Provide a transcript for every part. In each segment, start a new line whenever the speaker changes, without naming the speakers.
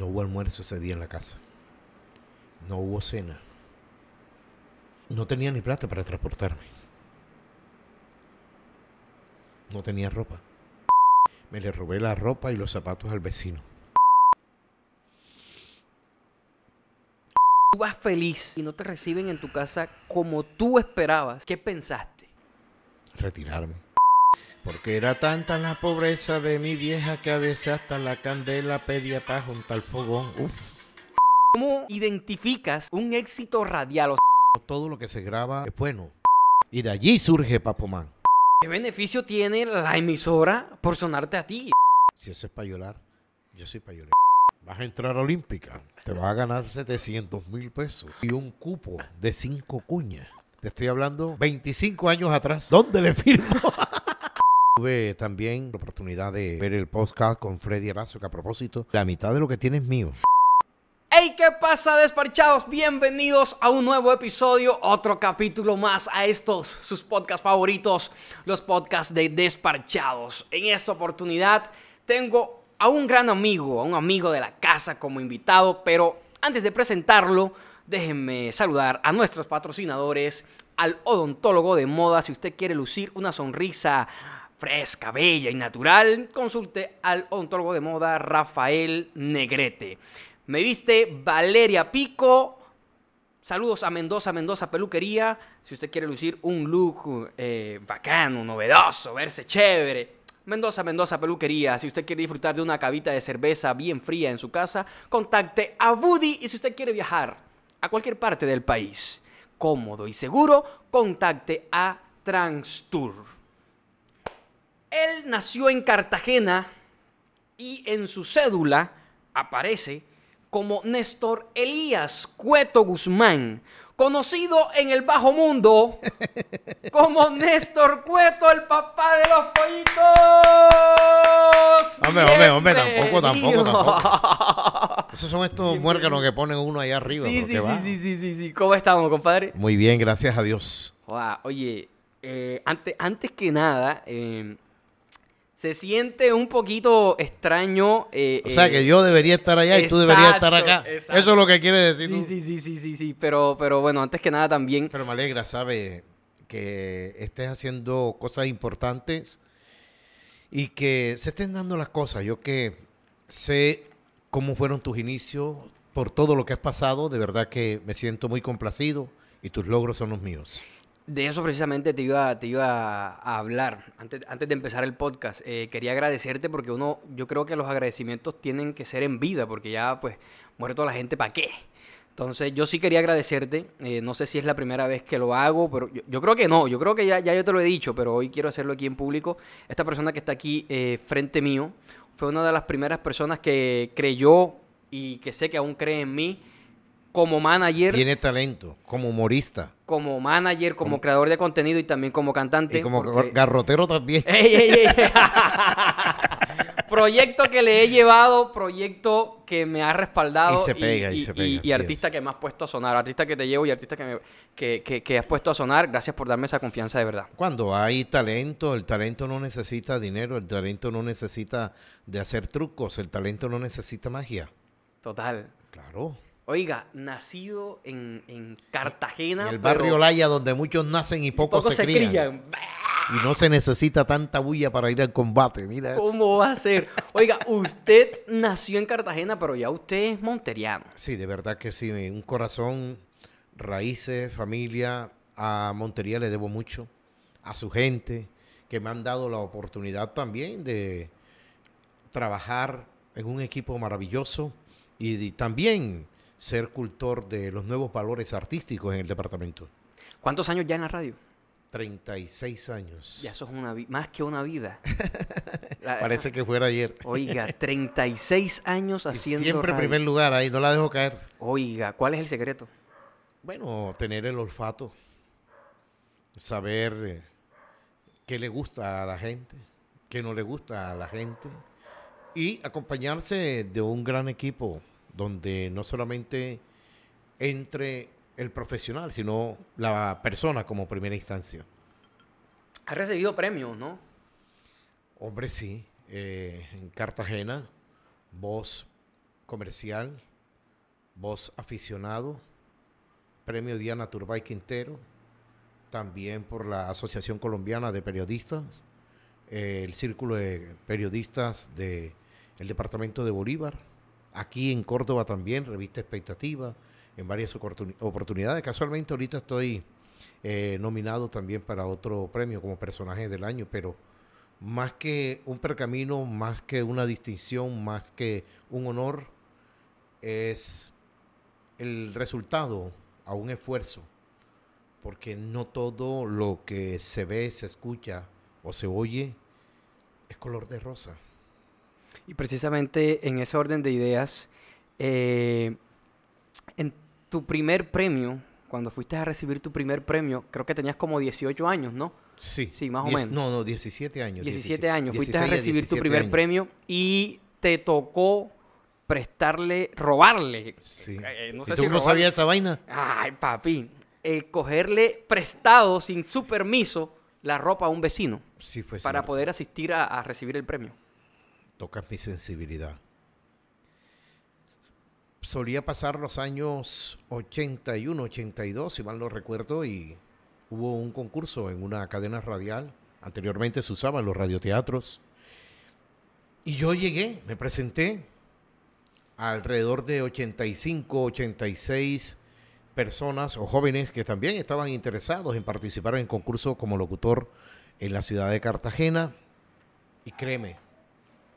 No hubo almuerzo ese día en la casa. No hubo cena. No tenía ni plata para transportarme. No tenía ropa. Me le robé la ropa y los zapatos al vecino.
Tú vas feliz y no te reciben en tu casa como tú esperabas. ¿Qué pensaste?
Retirarme. Porque era tanta la pobreza de mi vieja que a veces hasta la candela pedía para juntar el fogón. Uf.
¿Cómo identificas un éxito radial? O
Todo lo que se graba es bueno. Y de allí surge Papomán.
¿Qué beneficio tiene la emisora por sonarte a ti?
Si eso es para llorar, yo soy para llorar. Vas a entrar a Olímpica, te vas a ganar 700 mil pesos y un cupo de 5 cuñas. Te estoy hablando 25 años atrás. ¿Dónde le firmo? Tuve también la oportunidad de ver el podcast con Freddy Erazo, que a propósito, la mitad de lo que tiene es mío.
¡Hey! ¿Qué pasa, desparchados? Bienvenidos a un nuevo episodio, otro capítulo más a estos, sus podcasts favoritos, los podcasts de desparchados. En esta oportunidad tengo a un gran amigo, a un amigo de la casa como invitado, pero antes de presentarlo, déjenme saludar a nuestros patrocinadores, al odontólogo de moda. Si usted quiere lucir una sonrisa fresca, bella y natural, consulte al odontólogo de moda Rafael Negrete. Me viste Valeria Pico. Saludos a Mendoza, Mendoza Peluquería. Si usted quiere lucir un look eh, bacano, novedoso, verse chévere. Mendoza, Mendoza Peluquería. Si usted quiere disfrutar de una cabita de cerveza bien fría en su casa, contacte a Woody. Y si usted quiere viajar a cualquier parte del país, cómodo y seguro, contacte a Transtour. Él nació en Cartagena y en su cédula aparece como Néstor Elías Cueto Guzmán, conocido en el bajo mundo como Néstor Cueto, el papá de los pollitos.
Hombre, hombre, hombre, tampoco, tampoco, tampoco. Esos son estos muérganos que ponen uno allá arriba.
Sí, sí,
¿qué
sí,
va?
sí, sí, sí, sí. ¿Cómo estamos, compadre?
Muy bien, gracias a Dios.
Oye, eh, antes, antes que nada, eh, se siente un poquito extraño. eh,
O sea
eh,
que yo debería estar allá y tú deberías estar acá.
Exacto.
Eso es lo que quiere decir.
Sí,
tú.
sí, sí, sí, sí, sí, pero, pero bueno, antes que nada también,
Pero me alegra, ¿sabe? Que estés haciendo cosas importantes y que se estén dando las cosas. Yo que sé cómo fueron tus inicios, por todo lo que has pasado, de verdad que me siento muy complacido y tus logros son los míos.
De eso precisamente te iba, te iba a hablar antes, antes de empezar el podcast. Eh, quería agradecerte porque uno, yo creo que los agradecimientos tienen que ser en vida, porque ya pues muerto la gente, ¿para qué? Entonces yo sí quería agradecerte, eh, no sé si es la primera vez que lo hago, pero yo, yo creo que no, yo creo que ya, ya yo te lo he dicho, pero hoy quiero hacerlo aquí en público. Esta persona que está aquí eh, frente mío fue una de las primeras personas que creyó y que sé que aún cree en mí como manager,
Tiene talento como humorista
como manager, como creador de contenido y también como cantante.
y como
porque-
garrotero también.
¡Ey, ey, ey! proyecto que le he llevado, proyecto que me ha respaldado.
Y se pega, y se pega,
Y, artista
es.
que me has puesto a sonar, artista que te llevo y artista que, me- que, que- que has puesto a sonar. Gracias por darme esa confianza de verdad.
Cuando hay talento, el talento no necesita dinero, el talento no necesita de hacer trucos, el talento no necesita magia.
Total.
Claro.
Oiga, nacido en, en Cartagena.
En el barrio Laya, donde muchos nacen y pocos,
pocos
se, crían. Y no se necesita tanta bulla para ir al combate. Mira,
¿Cómo va a ser? Oiga, usted nació en Cartagena, pero ya usted es monteriano.
Sí, de verdad que sí. Un corazón, raíces, familia. A Montería le debo mucho. A su gente, que me han dado la oportunidad también de trabajar en un equipo maravilloso y también ser cultor de los nuevos valores artísticos en el departamento.
¿Cuántos años ya en la radio?
36 años.
Ya eso es una más que una vida. La-
Parece que fuera ayer.
Oiga, 36 años
Y
haciendo
siempre en
radio.
primer lugar, ahí no la dejo caer.
Oiga, ¿cuál es el secreto?
Bueno, tener el olfato, saber eh, qué le gusta a la gente, qué no le gusta a la gente y acompañarse de un gran equipo donde no solamente entre el profesional, sino la persona como primera instancia.
Ha recibido premios, ¿no?
Hombre, sí, eh, en Cartagena, voz comercial, voz aficionado, premio Diana Turbay Quintero, también por la Asociación Colombiana de Periodistas, eh, el Círculo de Periodistas del Departamento de Bolívar, aquí en Córdoba también, Revista Expectativa, en varias oportunidades. Casualmente ahorita estoy eh, nominado también para otro premio como personaje del año, pero más que un pergamino, más que una distinción, más que un honor, es el resultado a un esfuerzo, porque no todo lo que se ve, se escucha o se oye es color de rosa.
Y precisamente en ese orden de ideas, eh, en tu primer premio, cuando fuiste a recibir tu primer premio, creo que tenías como 18 años, ¿no?
Sí.
Sí, más o menos.
No, no, 17 años.
17, años. Fuiste a recibir tu primer premio y te tocó prestarle, robarle.
Sí. Eh, no sé ¿Y tú no sabías esa vaina?
Ay, papi. cogerle prestado, sin su permiso, la ropa a un vecino.
Sí, fue
Para poder asistir a recibir el premio.
Tocas mi sensibilidad solía pasar los años 81, 82, si mal no recuerdo, y hubo un concurso en una cadena radial. Anteriormente se usaban los radioteatros. Y yo llegué, me presenté alrededor de 85, 86 personas o jóvenes que también estaban interesados en participar en concurso como locutor en la ciudad de Cartagena. Y créeme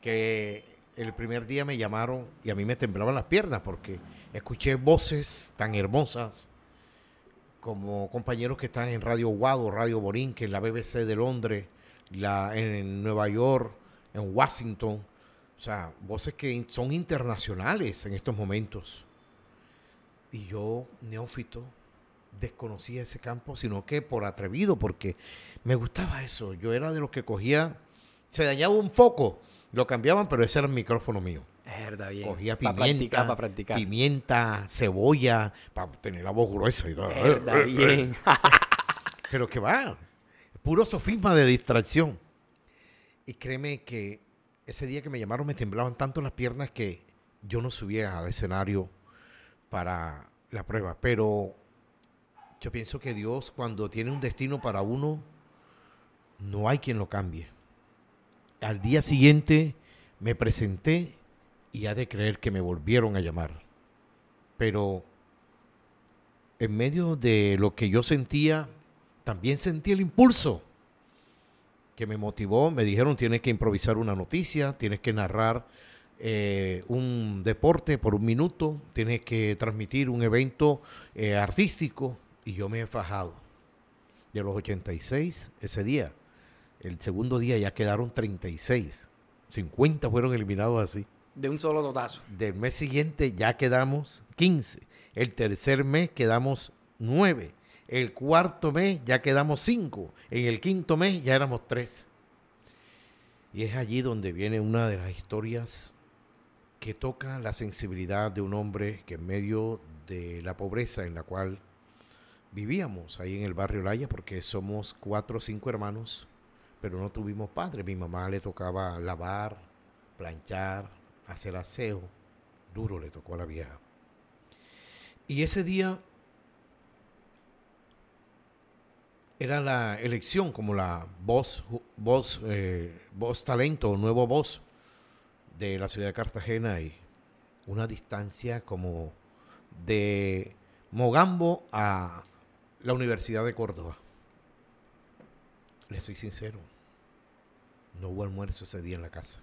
que el primer día me llamaron y a mí me temblaban las piernas porque escuché voces tan hermosas como compañeros que están en Radio Guado, Radio Borinque, en la BBC de Londres, la, en Nueva York, en Washington. O sea, voces que son internacionales en estos momentos. Y yo, neófito, desconocía ese campo, sino que por atrevido, porque me gustaba eso. Yo era de los que cogía, se dañaba un poco lo cambiaban, pero ese era el micrófono mío.
verdad, bien.
Cogía pimienta, para practicar, pimienta, cebolla, para tener la voz gruesa y todo.
bien.
pero que va, puro sofisma de distracción. Y créeme que ese día que me llamaron me temblaban tanto las piernas que yo no subía al escenario para la prueba. Pero yo pienso que Dios cuando tiene un destino para uno, no hay quien lo cambie. Al día siguiente me presenté y ha de creer que me volvieron a llamar. Pero en medio de lo que yo sentía, también sentí el impulso que me motivó. Me dijeron, tienes que improvisar una noticia, tienes que narrar eh, un deporte por un minuto, tienes que transmitir un evento eh, artístico. Y yo me he fajado. De los 86, ese día, el segundo día ya quedaron 36. 50 fueron eliminados así.
De un solo dotazo.
Del mes siguiente ya quedamos 15. El tercer mes quedamos 9. El cuarto mes ya quedamos 5. En el quinto mes ya éramos 3. Y es allí donde viene una de las historias que toca la sensibilidad de un hombre que en medio de la pobreza en la cual vivíamos ahí en el barrio Laya, porque somos cuatro o cinco hermanos, pero no tuvimos padre. Mi mamá le tocaba lavar, planchar, hacer aseo. Duro le tocó a la vieja. Y ese día era la elección como la voz, voz, eh, voz talento, nuevo voz de la ciudad de Cartagena y una distancia como de Mogambo a la Universidad de Córdoba. Le soy sincero, no hubo almuerzo ese día en la casa.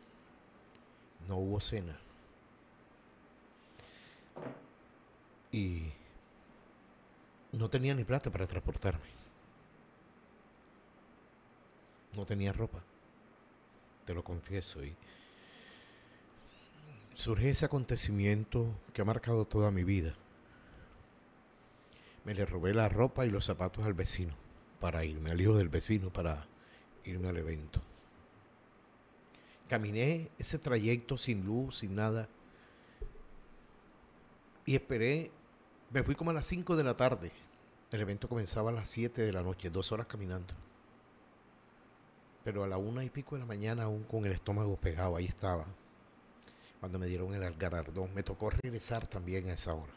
No hubo cena. Y no tenía ni plata para transportarme. No tenía ropa. Te lo confieso. Y surge ese acontecimiento que ha marcado toda mi vida. Me le robé la ropa y los zapatos al vecino para irme, al hijo del vecino para irme al evento. Caminé ese trayecto sin luz, sin nada. Y esperé, me fui como a las 5 de la tarde. El evento comenzaba a las 7 de la noche, dos horas caminando. Pero a la una y pico de la mañana, aún con el estómago pegado, ahí estaba. cuando me dieron el galardón. Me tocó regresar también a esa hora.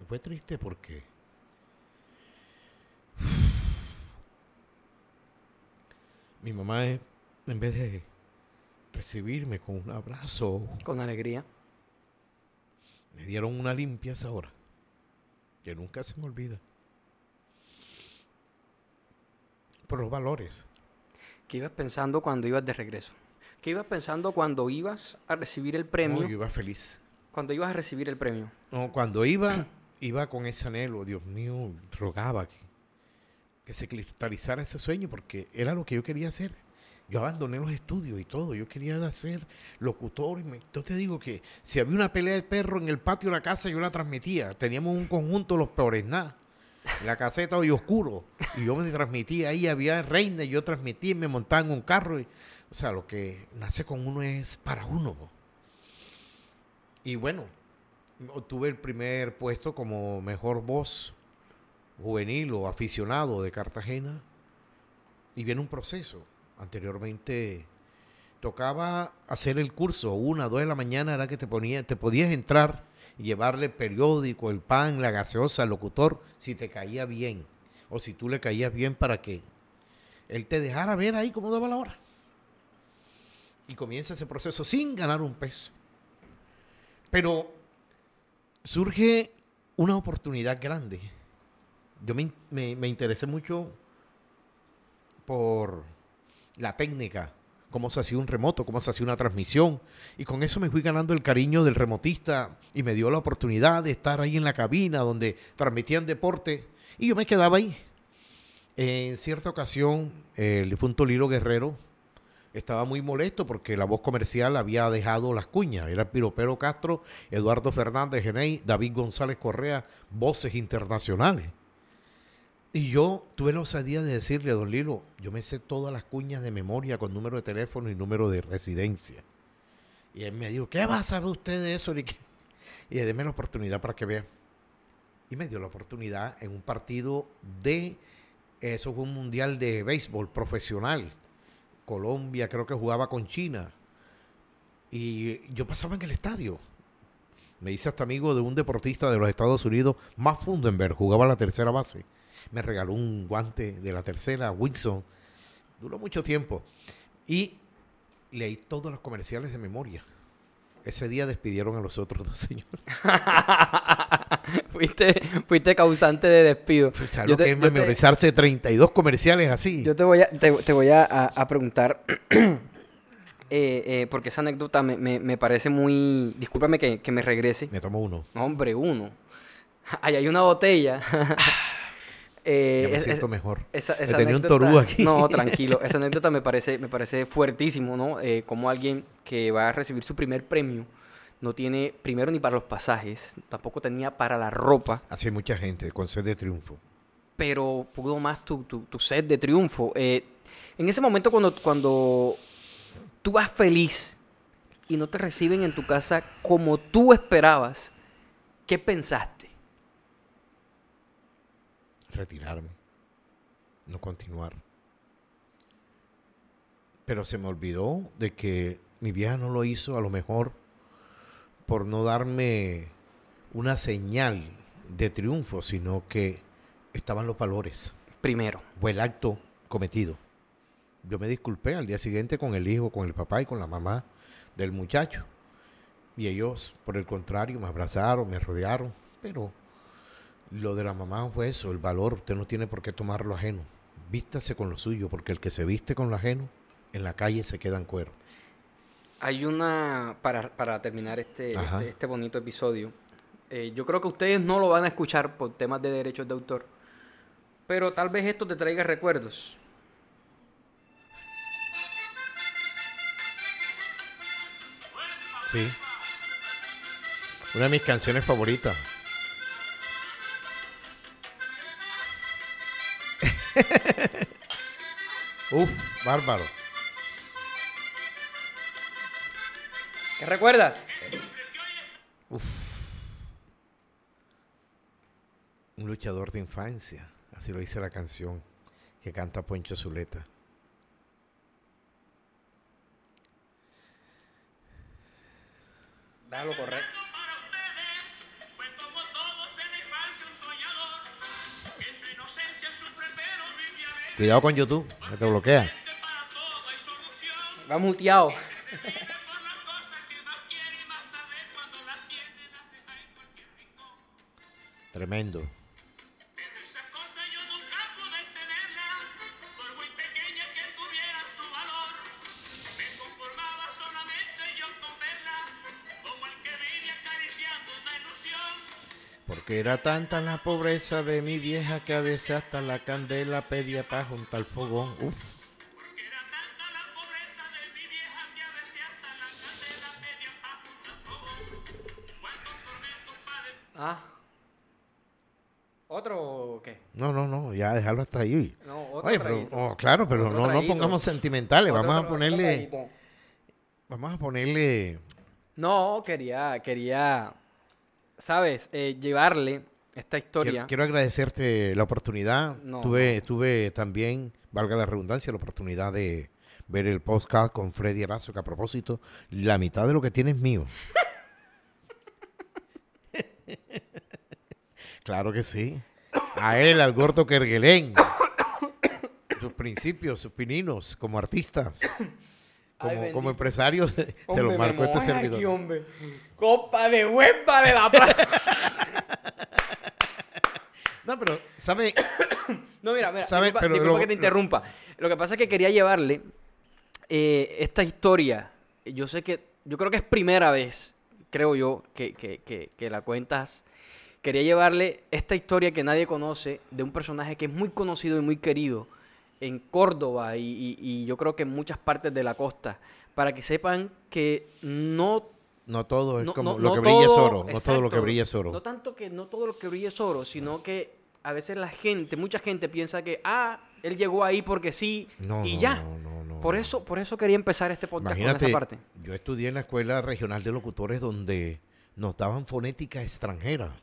Y fue triste porque mi mamá, eh, en vez de recibirme con un abrazo,
Con alegría.
me dieron una limpia esa hora, que nunca se me olvida. Por los valores.
¿Qué ibas pensando cuando ibas de regreso? ¿Qué ibas pensando cuando ibas a recibir el premio?
No, yo iba feliz.
Cuando ibas a recibir el premio.
No, cuando iba, iba con ese anhelo, Dios mío, rogaba que, que se cristalizara ese sueño porque era lo que yo quería hacer. Yo abandoné los estudios y todo, yo quería ser locutor. Y me, yo te digo que si había una pelea de perro en el patio de la casa, yo la transmitía. Teníamos un conjunto, los peores nada. La caseta hoy oscuro. Y yo me transmitía ahí, había reina, y yo transmitía, y me montaba en un carro. y- o sea, lo que nace con uno es para uno. ¿no? Y bueno, obtuve el primer puesto como mejor voz juvenil o aficionado de Cartagena. Y viene un proceso. Anteriormente tocaba hacer el curso, una, dos de la mañana era que te ponía, te podías entrar y llevarle el periódico, el pan, la gaseosa al locutor, si te caía bien, o si tú le caías bien para que él te dejara ver ahí cómo daba la hora. Y comienza ese proceso sin ganar un peso. Pero surge una oportunidad grande. Yo me, me- me interesé mucho por la técnica, cómo se hacía un remoto, cómo se hacía una transmisión. Y con eso me fui ganando el cariño del remotista y me dio la oportunidad de estar ahí en la cabina donde transmitían deporte y yo me quedaba ahí. En cierta ocasión, el difunto Lilo Guerrero estaba muy molesto porque la voz comercial había dejado las cuñas. Era Piropero Castro, Eduardo Fernández Geney, David González Correa, voces internacionales. Y yo tuve la osadía de decirle don Lilo, yo me sé todas las cuñas de memoria con número de teléfono y número de residencia. Y él me dijo, ¿qué va a saber usted de eso? Y que- Y déme la oportunidad para que vea. Y me dio la oportunidad en un partido de, eso fue un mundial de béisbol profesional. Colombia creo que jugaba con China. Y yo pasaba en el estadio. Me hice hasta amigo de un deportista de los Estados Unidos, Matt Fundenberg, jugaba la tercera base. Me regaló un guante de la tercera, Wilson. Duró mucho tiempo. Y leí todos los comerciales de memoria. Ese día despidieron a los otros dos señores.
fuiste, fuiste causante de despido.
O sea,
Yo
lo
te-
que es
yo te-
memorizarse 32 comerciales así.
Yo te voy a, te, te voy a, a- a preguntar, eh, eh, porque esa anécdota me, me- me parece muy... Discúlpame que, que me regrese.
Me tomo uno.
Hombre, uno. Ahí hay una botella. Eh,
Ya me
es-
siento
es-
mejor.
esa- esa
tenido un torú aquí.
No, tranquilo. Esa anécdota me parece, me parece fuertísimo, ¿no? Eh, como alguien que va a recibir su primer premio no tiene primero ni para los pasajes, tampoco tenía para la ropa,
Así hay mucha gente con sed de triunfo.
pero pudo más tu, tu, tu sed de triunfo. Eh, en ese momento cuando, cuando tú vas feliz y no te reciben en tu casa como tú esperabas, ¿qué pensaste?
Retirarme, no continuar. Pero se me olvidó de que mi vieja no lo hizo a lo mejor por no darme una señal de triunfo, sino que estaban los valores,
Primero.
fue el acto cometido. Yo me disculpé al día siguiente con el hijo, con el papá y con la mamá del muchacho. Y ellos, por el contrario, me abrazaron, me rodearon, pero lo de la mamá fue eso, el valor, usted no tiene por qué tomar lo ajeno. Vístase con lo suyo, porque el que se viste con lo ajeno, en la calle se queda en cuero.
Hay una, para, para terminar este, este, este bonito episodio, eh, yo creo que ustedes no lo van a escuchar por temas de derechos de autor, pero tal vez esto te traiga recuerdos.
Sí. Una de mis canciones favoritas. Uf, bárbaro.
¿Qué recuerdas?
Un luchador de infancia. Así lo dice la canción que canta Poncho Zuleta.
lo correcto.
Cuidado con YouTube, que te bloquea.
Va muteado.
por
Porque era tanta la pobreza de mi vieja que a veces hasta la candela pedía para juntar fogón. Uf.
Ah. ¿Otro o qué?
No, no, no, ya déjalo hasta ahí.
No, otro
Oye, pero, oh, claro, pero
Otro
no, no pongamos sentimentales.
Otro
Vamos a ponerle, vamos a ponerle.
No, quería, quería, ¿sabes? Eh, llevarle esta historia.
Quiero, quiero agradecerte la oportunidad.
No,
tuve, tuve también, valga la redundancia, la oportunidad de ver el podcast con Freddy Erazo, que a propósito, la mitad de lo que tiene es mío. claro que sí. A él, al gordo Kerguelén. Sus principios, sus pininos como artistas, como, como empresarios, se
Hombre,
los
me
marcó este servidor.
aquí, hombre. Copa de huepa de la plata.
No, pero, ¿sabe?
No, mira, mira,
¿Sabe?
disculpa,
Pero
disculpa
lo-
que te interrumpa. Lo que pasa es que quería llevarle eh, esta historia. Yo sé que, yo creo que es primera vez, creo yo, que, que- que- que la cuentas. Quería llevarle esta historia que nadie conoce de un personaje que es muy conocido y muy querido en Córdoba y, y- y yo creo que en muchas partes de la costa, para que sepan que no
No todo es
no-
como
no-
lo
no
que brilla es oro. No todo lo que brilla es oro.
No tanto que no todo lo que brilla es oro, sino que a veces la gente, mucha gente piensa que, ah, él llegó ahí porque sí
No,
y ya.
no, no, no,
por eso, por eso quería empezar este podcast con esa parte.
yo estudié en la Escuela Regional de Locutores donde nos daban fonética extranjera.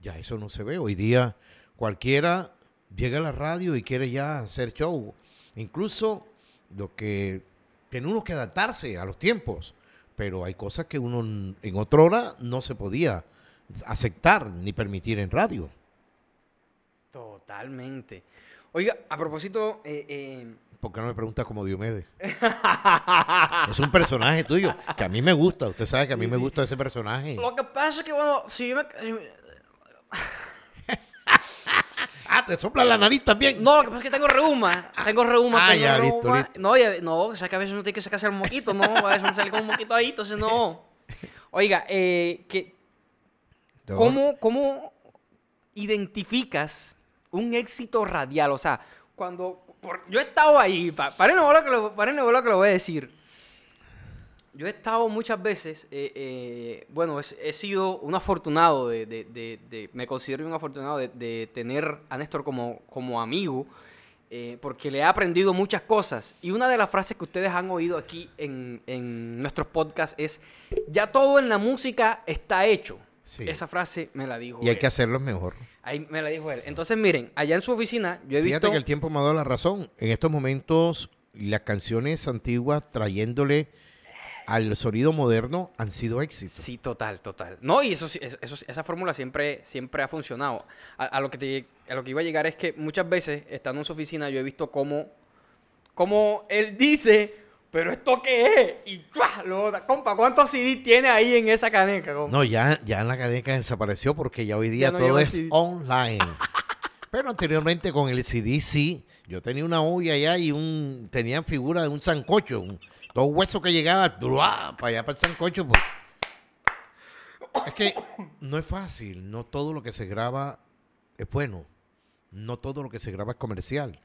Ya eso no se ve. Hoy día cualquiera llega a la radio y quiere ya hacer show. Incluso lo que tiene uno que adaptarse a los tiempos. Pero hay cosas que uno en otra hora no se podía aceptar ni permitir en radio.
Totalmente. Oiga, a propósito, eh, eh,
¿Por qué no me pregunta como Diomedes? es un personaje tuyo que a mí me gusta. Usted sabe que a mí me gusta ese personaje.
lo que pasa es que, bueno, si yo me...
Ah, te sopla la nariz también.
No, lo que pasa es que tengo reuma. Tengo reuma.
Ah,
tengo
ya,
reuma.
listo.
No, ya- no, o sea que a veces uno tiene que sacarse el moquito, ¿no? A veces uno sale con un moquito ahí, entonces no. Oiga, eh, que, ¿cómo, ¿cómo identificas un éxito radial? O sea, cuando... por- yo he estado ahí, pa, paren bola que lo, que lo voy a decir. Yo he estado muchas veces, eh, eh, bueno, es- he, sido un afortunado de, de- de- de- me considero un afortunado de, tener a Néstor como, como amigo, eh, porque le he aprendido muchas cosas. Y una de las frases que ustedes han oído aquí en, en nuestros podcasts es, ya todo en la música está hecho.
Sí.
Esa frase me la dijo
Y hay que hacerlo mejor.
Ahí me la dijo él. Entonces, miren, allá en su oficina, yo he
Fíjate
visto...
que el tiempo me ha dado la razón. En estos momentos, las canciones antiguas trayéndole al sonido moderno han sido éxitos.
Sí, total, total. No, y eso, eso, esa fórmula siempre, siempre ha funcionado. A, a lo que te- a lo que iba a llegar es que muchas veces, estando en su oficina, yo he visto cómo, cómo él dice, pero ¿esto qué es? Y ¡cuá! lo. Compa, ¿cuántos CD tiene ahí en esa caneca? compa?
No, ya, ya en la cadencia desapareció porque ya hoy día
Ya no
todo es
CD.
online. Pero anteriormente con el CD sí. Yo tenía una olla allá y un tenían figura de un sancocho. Un, todo hueso que llegaba para allá para el sancocho. pues. Es que no es fácil. No todo lo que se graba es bueno. No todo lo que se graba es comercial.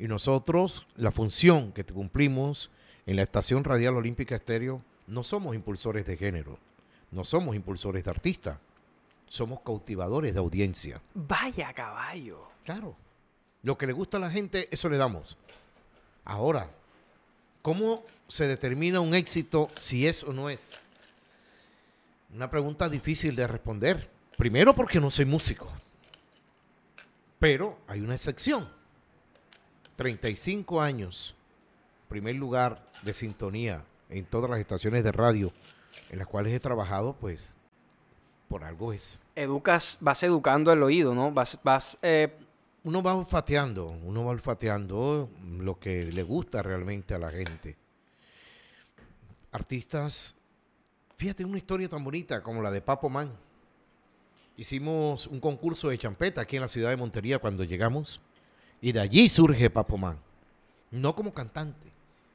Y nosotros, la función que cumplimos en la Estación Radial Olímpica Estéreo, no somos impulsores de género. No somos impulsores de artistas. Somos cautivadores de audiencia.
Vaya caballo.
Claro. Lo que le gusta a la gente, eso le damos. Ahora, ¿cómo se determina un éxito si es o no es? Una pregunta difícil de responder. Primero porque no soy músico. Pero hay una excepción. 35 años, primer lugar de sintonía en todas las estaciones de radio en las cuales he trabajado, pues por algo es.
Educas, vas educando el oído, ¿no? Vas, vas eh,
Uno va olfateando, uno va olfateando lo que le gusta realmente a la gente. Artistas, fíjate una historia tan bonita como la de Papo Man. Hicimos un concurso de champeta aquí en la ciudad de Montería cuando llegamos y de allí surge Papo Man. No como cantante,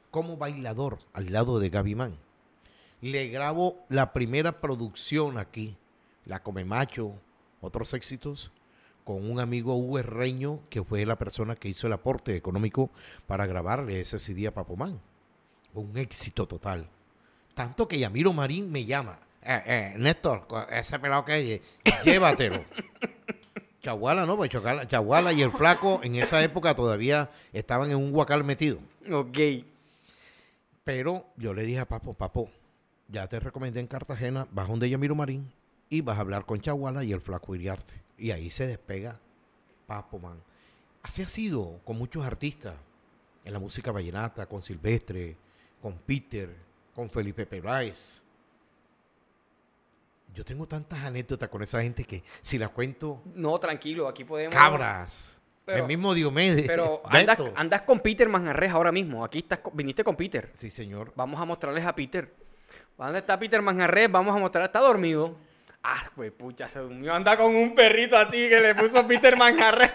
como bailador al lado de Gaby Man. Le grabo la primera producción aquí, La Come Macho, otros éxitos, con un amigo Hugo Herreño, que fue la persona que hizo el aporte económico para grabarle ese CD a Papo Man. Un éxito total. Tanto que Yamiro Marín me llama. Eh, eh, Néstor, ese pelado que hay, llévatelo. Chaguala, ¿no? Pues Chaguala, y el flaco en esa época todavía estaban en un huacal metido.
ok.
Pero yo le dije a Papo, Papo, ya te recomendé en Cartagena, vas donde Yamiro Marín y vas a hablar con Chaguala y el flaco Iriarte. Y ahí se despega Papo Man. Así ha sido con muchos artistas en la música vallenata, con Silvestre, con Peter, con Felipe Peláez. Yo tengo tantas anécdotas con esa gente que si las cuento,
No, tranquilo, aquí podemos.
cabras.
Pero-
el mismo Diomedes.
Pero andas, andas con Peter Manjarres ahora mismo. Aquí estás, viniste con Peter.
Sí, señor.
Vamos a mostrarles a Peter. ¿Dónde está Peter Manjarres? Vamos a mostrar. Está dormido. Ah, güey, pucha, se durmió. Anda con un perrito así que le puso Peter Manjarres.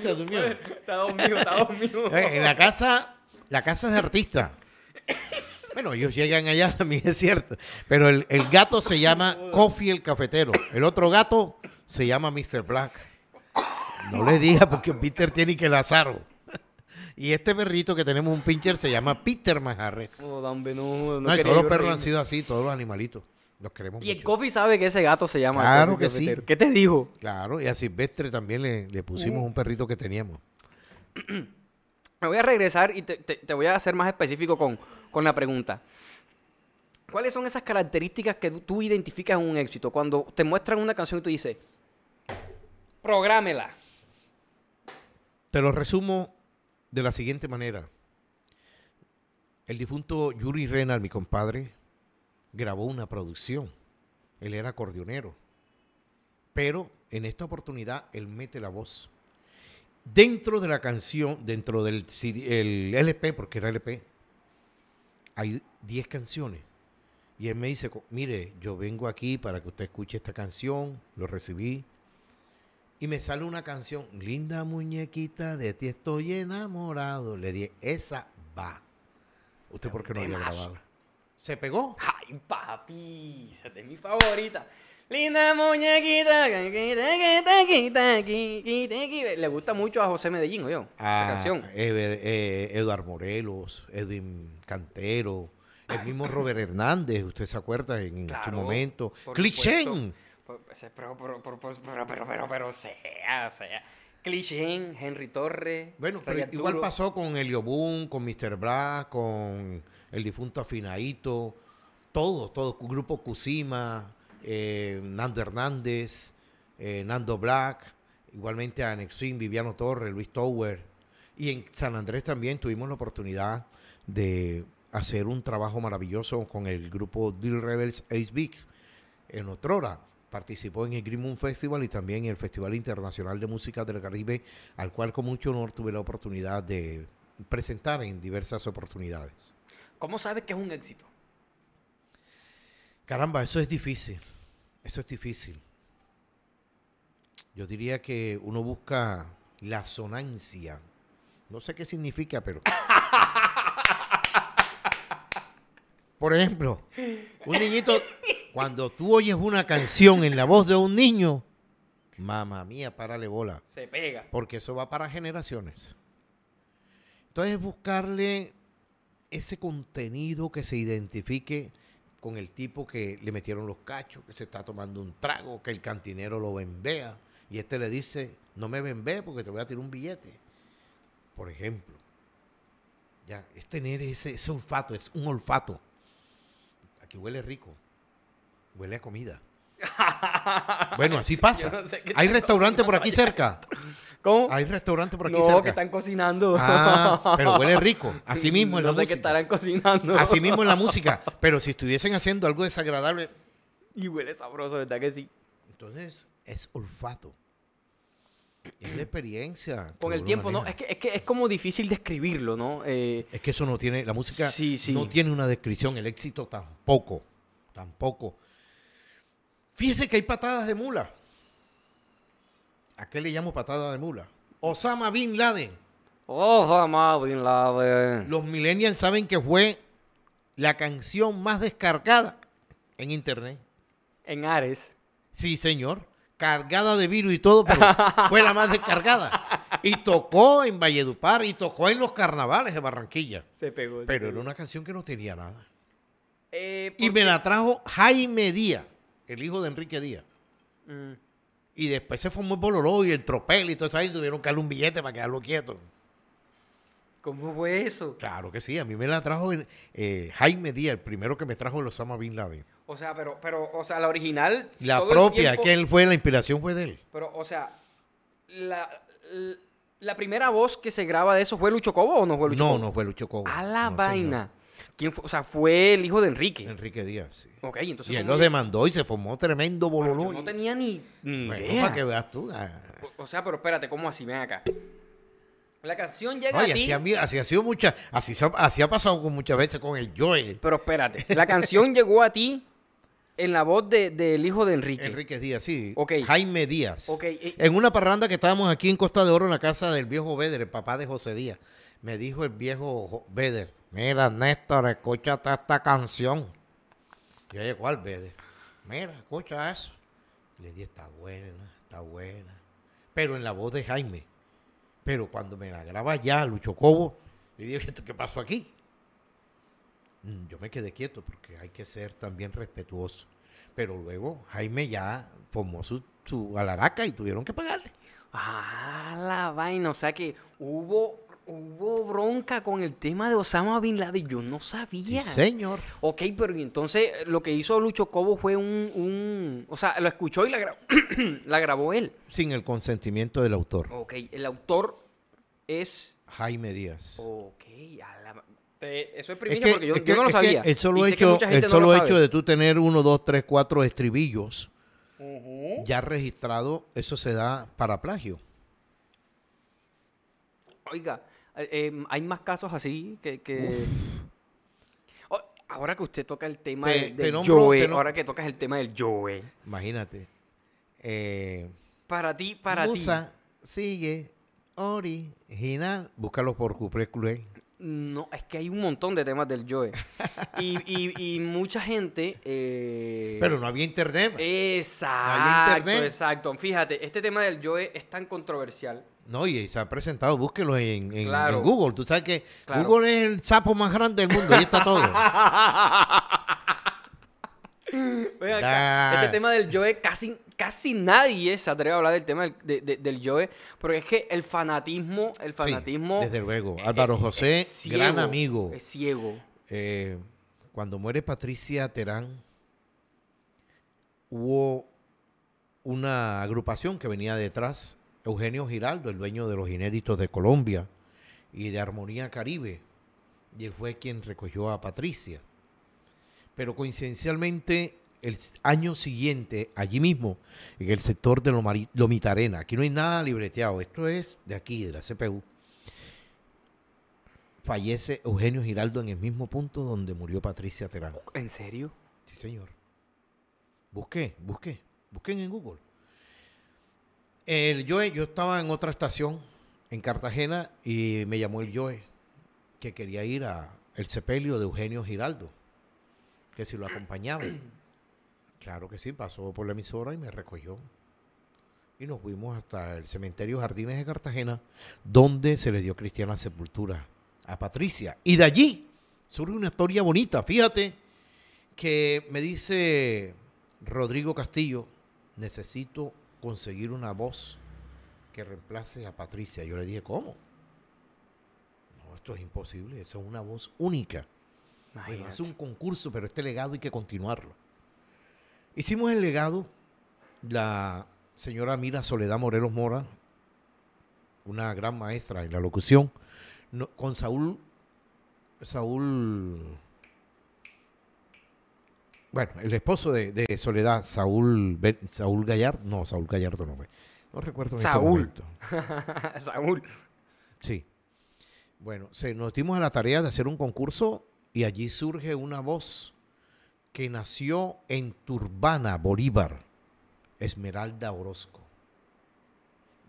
Se durmió.
está dormido, está dormido.
Eh, en la casa, la casa es de artista. Bueno, ellos llegan allá también, es cierto. Pero el, el gato se llama Coffee el cafetero. El otro gato se llama Mr. Black. No le diga porque Peter tiene que Lázaro. Y este perrito que tenemos un pincher se llama Peter Majarres.
No, hombre, no, no
No, y todos los perros han sido así, todos los animalitos. Los queremos
Y el. Coffee sabe que ese gato se llama.
Claro que sí.
¿Qué te dijo?
Claro, y a Silvestre también le, le pusimos un perrito que teníamos.
Me voy a regresar y te, te- te voy a hacer más específico con, con la pregunta. ¿Cuáles son esas características que tú- tú identificas en un éxito? Cuando te muestran una canción y tú dices, prográmela.
Te lo resumo de la siguiente manera. El difunto Yuri Renal, mi compadre, grabó una producción. Él era acordeonero. Pero en esta oportunidad él mete la voz. Dentro de la canción, dentro del CD el LP, porque era LP, hay 10 canciones. Y él me dice, mire, yo vengo aquí para que usted escuche esta canción, lo recibí, y me sale una canción, linda muñequita, de ti estoy enamorado. Le dije, esa va. ¿Usted por qué no había grabado? Se pegó.
¡Ay, papi! Esa es mi favorita. Linda muñequita. Le gusta mucho a José Medellín, oye, esa canción.
Eh, Eduard Morelos, Edwin Cantero, el mismo Robert Hernández, usted se acuerda en su
Claro,
momento.
por
Clichén.
Pero, pero, pero, pero, pero, sea, sea. Cliché, Henry Torres.
Bueno, pero igual pasó con Elio Boom, con Mr. Black, con el difunto Afinadito, todo, todo, Grupo Cusima, eh, Nando Hernández, eh, Nando Black, igualmente a Anexin, Viviano Torres, Luis Tower. Y en San Andrés también tuvimos la oportunidad de hacer un trabajo maravilloso con el grupo Deal Rebels Ace Beats en Otrora. Participó en el Green Moon Festival y también en el Festival Internacional de Música del Caribe, al cual con mucho honor tuve la oportunidad de presentar en diversas oportunidades.
¿Cómo sabes que es un éxito?
Caramba, eso es difícil. Eso es difícil. Yo diría que uno busca la sonancia. No sé qué significa, pero. Por ejemplo, un niñito, cuando tú oyes una canción en la voz de un niño, mamá mía, párale bola.
Se pega.
Porque eso va para generaciones. Entonces, buscarle ese contenido que se identifique con el tipo que le metieron los cachos, que se está tomando un trago, que el cantinero lo bembea y este le dice, no me bembee porque te voy a tirar un billete. Por ejemplo. Ya, es tener ese, ese olfato, es un olfato. Aquí huele rico. Huele a comida. Bueno, así pasa.
No sé
Hay
tanto-
restaurante por aquí cerca.
¿Cómo?
Hay restaurante por aquí
no,
cerca.
que están cocinando.
Ah, pero huele rico. Así mismo en
no
la
sé qué
música.
estarán cocinando.
Así mismo en la música. Pero si estuviesen haciendo algo desagradable,
Y huele sabroso, ¿verdad que sí?
entonces es olfato. Es la experiencia. que
Con el tiempo, ¿no? que, es que es como difícil describirlo, ¿no? Eh,
Es que eso no tiene, la música
Sí, sí.
no tiene una descripción, el éxito tampoco, tampoco. Fíjese que hay patadas de mula. ¿A qué le llamo patada de mula? Osama Bin Laden.
Osama Bin Laden.
Los millennials saben que fue la canción más descargada en internet.
En Ares.
Sí, señor. Cargada de virus y todo, pero fue la más descargada. Y tocó en Valledupar y tocó en los carnavales de Barranquilla.
Se pegó. se
Pero
pegó.
era una canción que no tenía nada.
Eh,
Y
¿por
me la trajo Jaime Díaz, el hijo de Enrique Díaz.
Mm.
Y después se formó el Bololó y el Tropel y todo eso. Ahí tuvieron que darle un billete para quedarlo quieto.
¿Cómo fue eso?
Claro que sí, a mí me la trajo eh, Jaime Díaz, el primero que me trajo el Osama Bin Laden.
O sea, pero, pero, o sea, la original.
La propia,
tiempo-
que él fue, la inspiración fue de él.
Pero, o sea, la, la, la primera voz que se graba de eso fue Lucho Cobo o no fue Lucho
No,
Cobo?
no fue Lucho Cobo.
A la
No,
vaina. ¿Quién fue? O sea, fue el hijo de Enrique.
Enrique Díaz, sí.
Ok, entonces.
Y él
¿cómo
lo demandó y se formó tremendo bololó.
Yo no tenía ni, ni
Bueno,
idea.
para que veas tú. ah.
O, o sea, pero espérate, ¿cómo así? Ven acá. La canción llega
Oye,
a ti.
así, así ha sido mucha, así, ha- así ha pasado con muchas veces con el Joe.
Pero espérate. La canción llegó a ti en la voz de- del hijo de Enrique.
Enrique Díaz, sí.
Ok.
Jaime Díaz.
Ok, eh.
En una parranda que estábamos aquí en Costa de Oro, en la casa del viejo Beder, el papá de José Díaz. Me dijo el viejo Jo- Beder, mira, Néstor, escúchate esta canción. Y oye, ¿cuál Beder? Mira, escucha eso. Le dije, está buena, está buena. Pero en la voz de Jaime. Pero cuando me la graba ya, Lucho Cobo, y dije, ¿esto qué pasó aquí? Mm, Yo me quedé quieto porque hay que ser también respetuoso. Pero luego Jaime ya formó su, su alaraca y tuvieron que pagarle.
Ah, la vaina. O sea que hubo, hubo bronca con el tema de Osama Bin Laden. Yo no sabía.
Sí, señor.
Ok, pero y entonces eh, lo que hizo Lucho Cobo fue un, un- o sea, lo escuchó y la, gra- la grabó él.
Sin el consentimiento del autor,
Ok, el autor es...
Jaime Díaz.
Ok, a la- eh, eso es
Es
primicia
que-
porque yo,
es
no lo
es
sabía.
el solo hecho, el solo hecho de tú tener uno, dos, tres, cuatro estribillos ya registrado, eso se da para plagio.
Oiga, eh, eh, hay más casos así que... que- Oh, ahora que usted toca el tema
Te-
del,
te
del
nombro-
Joe,
nom-
ahora que tocas el tema del Joe,
Imagínate. Eh,
para ti, para
Musa sigue original. Búscalo por Cupré Clué.
ti... No, es que hay un montón de temas del Joe. y, y- y mucha gente... eh,
Pero no había internet.
Exacto,
internet.
exacto. Fíjate, este tema del Joe es tan controversial.
No, y se ha presentado, búsquelo en, en-
Claro.
en Google. Tú sabes que
Claro.
Google es el sapo más grande del mundo, ahí está todo.
Acá. Este tema del Joe, casi, casi nadie se atreve a hablar del tema del, de- de- del Joe, porque es que el fanatismo, el
Sí,
fanatismo...
desde luego. Álvaro José,
es ciego,
gran amigo.
Es ciego.
Eh, cuando muere Patricia Terán, hubo una agrupación que venía detrás, Eugenio Giraldo, el dueño de los inéditos de Colombia y de Armonía Caribe, y él fue quien recogió a Patricia. Pero coincidencialmente, el año siguiente, allí mismo, en el sector de Lomari- Lomitarena, aquí no hay nada libreteado, esto es de aquí, de la CPU, fallece Eugenio Giraldo en el mismo punto donde murió Patricia Terán.
¿En serio?
Sí, señor. Busqué, busqué, busquen en Google. El Joe, yo estaba en otra estación en Cartagena y me llamó el Joe que quería ir a el sepelio de Eugenio Giraldo, que si lo acompañaba. Claro que sí, pasó por la emisora y me recogió. Y nos fuimos hasta el cementerio Jardines de Cartagena, donde se le dio cristiana sepultura a Patricia. Y de allí surge una historia bonita. Fíjate que me dice Rodrigo Castillo, necesito conseguir una voz que reemplace a Patricia. Yo le dije, ¿cómo? No, esto es imposible, eso es una voz única. Bueno, hace un concurso, pero este legado hay que continuarlo. Hicimos el legado, la señora Mira Soledad Morelos Mora una gran maestra en la locución, no- con Saúl, Saúl, bueno, el esposo de, de Soledad, Saúl, Ben- Saúl Gallardo, no, Saúl Gallardo no fue, no recuerdo en este
Saúl.
momento.
Saúl.
Sí. Bueno, se, nos dimos a la tarea de hacer un concurso y allí surge una voz que nació en Turbana, Bolívar, Esmeralda Orozco.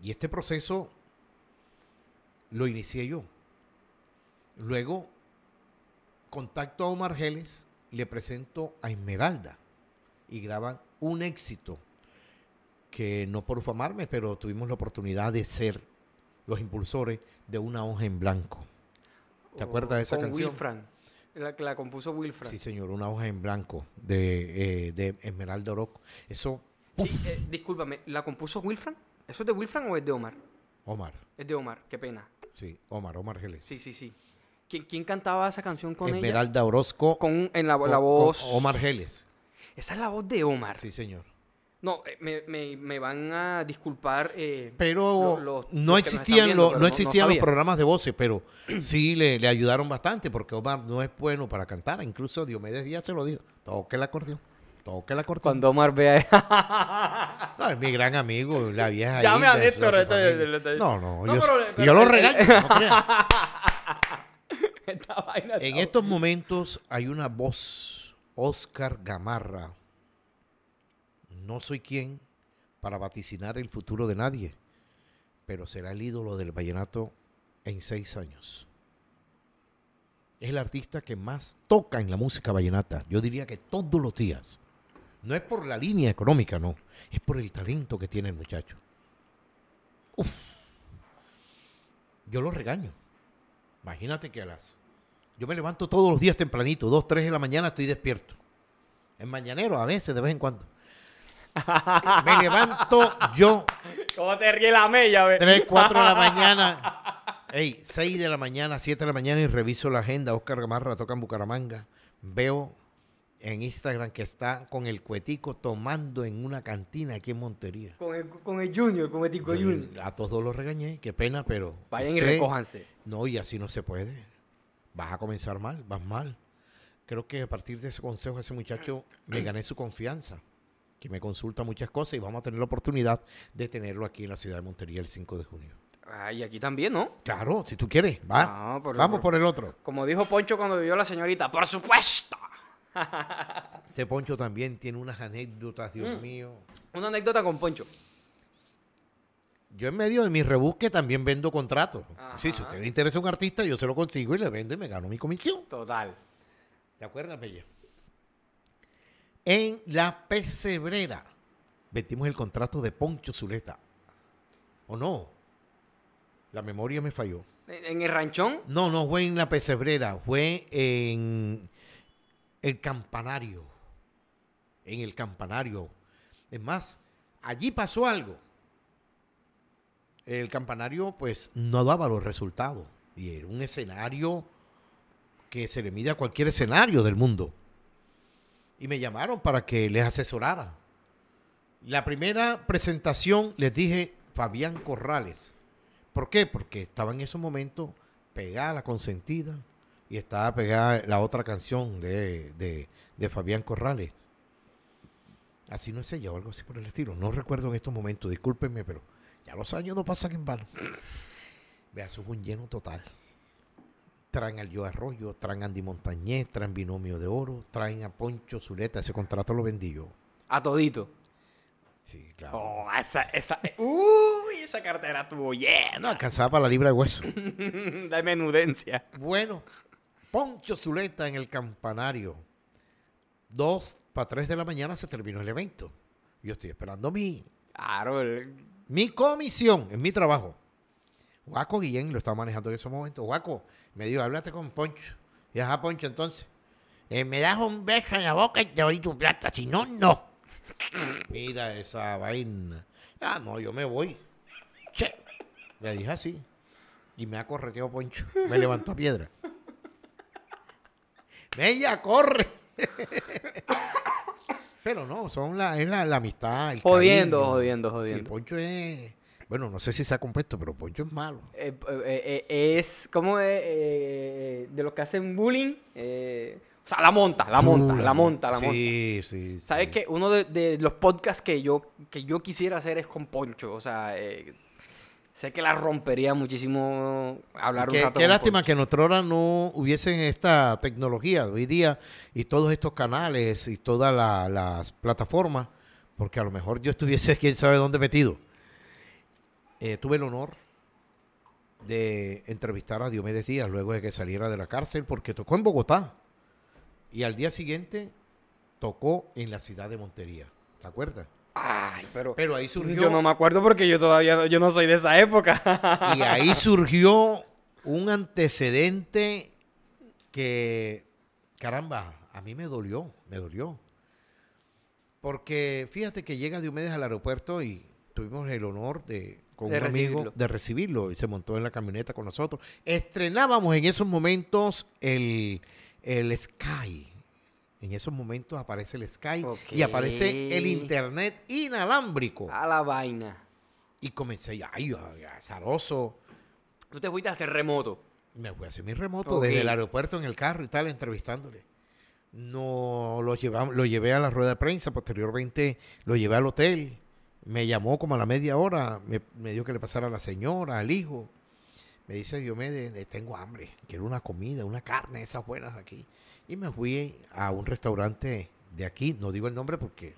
Y este proceso lo inicié yo. Luego contacto a Omar Geles, le presento a Esmeralda y graban un éxito que no por ufamarme, pero tuvimos la oportunidad de ser los impulsores de una hoja en blanco. ¿Te acuerdas de esa
Con
canción?
Wilfran. La que la compuso Wilfran.
Sí, señor, una hoja en blanco de, eh, de Esmeralda Orozco. Eso,
Sí, eh, discúlpame, ¿la compuso Wilfran? ¿Eso es de Wilfran o es de Omar?
Omar,
Es de Omar, qué pena.
sí, Omar, Omar Geles.
Sí, sí, sí. ¿Quién, quién cantaba esa canción con ella?
Esmeralda Orozco
Con, en la,
con-
la
con
voz.
Omar Geles.
Esa es la voz de Omar.
Sí, señor.
No, eh, me, me- me van a disculpar. eh,
Pero
los-
no
los
existían,
viendo,
los,
pero
no existían los
sabía.
programas de voces, pero sí le, le ayudaron bastante porque Omar no es bueno para cantar. Incluso Diomedes Díaz se lo dijo. Toque el acordeón. Toque el acordeón.
Cuando Omar vea.
No, es mi gran amigo, la vieja.
Llame a Néstor,
No, no,
No,
yo,
pero- pero-
yo lo regaño.
Esta vaina
En
está-
estos momentos hay una voz, Oscar Gamarra. No soy quien para vaticinar el futuro de nadie, pero será el ídolo del vallenato en seis años. Es el artista que más toca en la música vallenata. Yo diría que todos los días. No es por la línea económica, no. Es por el talento que tiene el muchacho. Uf. Yo lo regaño. Imagínate que a las... Yo me levanto todos los días tempranito, dos, tres de la mañana estoy despierto. En mañanero a veces, de vez en cuando. Me levanto yo
¿Cómo te ríe la mella, ve?
3, 4 de la mañana. Ey, 6 de la mañana, 7 de la mañana y reviso la agenda. Oscar Gamarra toca en Bucaramanga. Veo en Instagram que está con el cuetico tomando en una cantina aquí en Montería.
Con el, con el Junior, con el Tico Junior.
A todos los regañé, qué pena, pero.
Vayan y recójanse.
No, y así no se puede. Vas a comenzar mal, vas mal. Creo que a partir de ese consejo, ese muchacho, me gané su confianza, que me consulta muchas cosas y vamos a tener la oportunidad de tenerlo aquí en la ciudad de Montería el 5 de junio.
Ay, aquí también, ¿no?
Claro, si tú quieres, va.
No, por-
vamos
por-
por el otro.
Como dijo Poncho cuando vivió la señorita, por supuesto.
Este Poncho también tiene unas anécdotas, Dios
Mm.
mío.
Una anécdota con Poncho.
Yo en medio de mi rebusque también vendo contratos.
Ajá.
Sí, si usted le interesa un artista, yo se lo consigo y le vendo y me gano mi comisión.
Total.
¿Te acuerdas, Bella? En la pesebrera vendimos el contrato de Poncho Zuleta. ¿O no? La memoria me falló.
En en el ranchón,
No, no fue en la pesebrera, fue en el campanario. En el campanario. Es más, allí pasó algo. El campanario, pues, no daba los resultados. Y era un escenario que se le mide a cualquier escenario del mundo. Y me llamaron para que les asesorara. La primera presentación les dije Fabián Corrales. ¿Por qué? Porque estaba en esos momentos pegada consentida y estaba pegada la otra canción de, de- de Fabián Corrales. Así no es ella o algo así por el estilo. No recuerdo en estos momentos, discúlpenme, pero ya los años no pasan en vano. Vea, eso fue un lleno total. Traen al Yo Arroyo, traen a Andy Montañez, traen Binomio de Oro, traen a Poncho Zuleta. Ese contrato lo vendí yo.
a todito.
Sí, claro.
Oh, esa, esa. Uy, esa cartera estuvo llena
No alcanzaba para la libra de hueso.
de menudencia.
Bueno, Poncho Zuleta en el campanario. Dos para tres de la mañana se terminó el evento. Yo estoy esperando mi,
Claro, el-
mi comisión, en mi trabajo. Guaco Guillén lo estaba manejando en ese momento. Guaco, me dijo, háblate con Poncho. Y ajá, Poncho, entonces. "Eh, me das un beso en la boca y te doy tu plata. Si no, no. Mira esa vaina. Ah, no, yo me voy. Che. Le dije así. Y me ha correteado Poncho. Me levantó a piedra. Ella corre. Pero no, son la, es la, la amistad. el
Jodiendo,
cariño.
jodiendo,
Sí,
jodiendo.
Poncho es Bueno, no sé si se ha compuesto, pero Poncho es malo.
Eh, eh, eh, es como de los que hacen bullying. eh, o sea, la monta, la monta,
Uh,
la monta, la monta.
Sí, sí.
¿Sabes
sí.
qué? Uno de, de los podcasts que yo, que yo quisiera hacer es con Poncho. O sea, eh, sé que la rompería muchísimo hablar un rato
qué lástima que en nuestra hora no hubiesen esta tecnología de hoy día y todos estos canales y todas la- las plataformas, porque a lo mejor yo estuviese quién sabe dónde metido. Eh, tuve el honor de entrevistar a Diomedes Díaz luego de que saliera de la cárcel porque tocó en Bogotá y al día siguiente tocó en la ciudad de Montería. ¿Te acuerdas?
Ay, pero,
Pero ahí surgió
yo no me acuerdo porque yo todavía no, yo no soy de esa época.
Y ahí surgió un antecedente que, caramba, a mí me dolió, me dolió. Porque fíjate que llega Diomedes al aeropuerto y tuvimos el honor de, con
De
un amigo,
recibirlo.
de recibirlo y se montó en la camioneta con nosotros. Estrenábamos en esos momentos el, el Sky. En esos momentos aparece el Sky y aparece el internet inalámbrico.
A la vaina.
Y comencé, ay, ay, azaroso.
Tú te fuiste a hacer remoto.
Me fui a hacer mi remoto desde el aeropuerto en el carro y tal, entrevistándole. No lo llevamos, lo llevé a la rueda de prensa, posteriormente lo llevé al hotel. Me llamó como a la media hora, me, me dio que le pasara a la señora, al hijo. Me dice, Diomedes, tengo hambre, quiero una comida, una carne, esas buenas aquí. Y me fui a un restaurante de aquí, no digo el nombre porque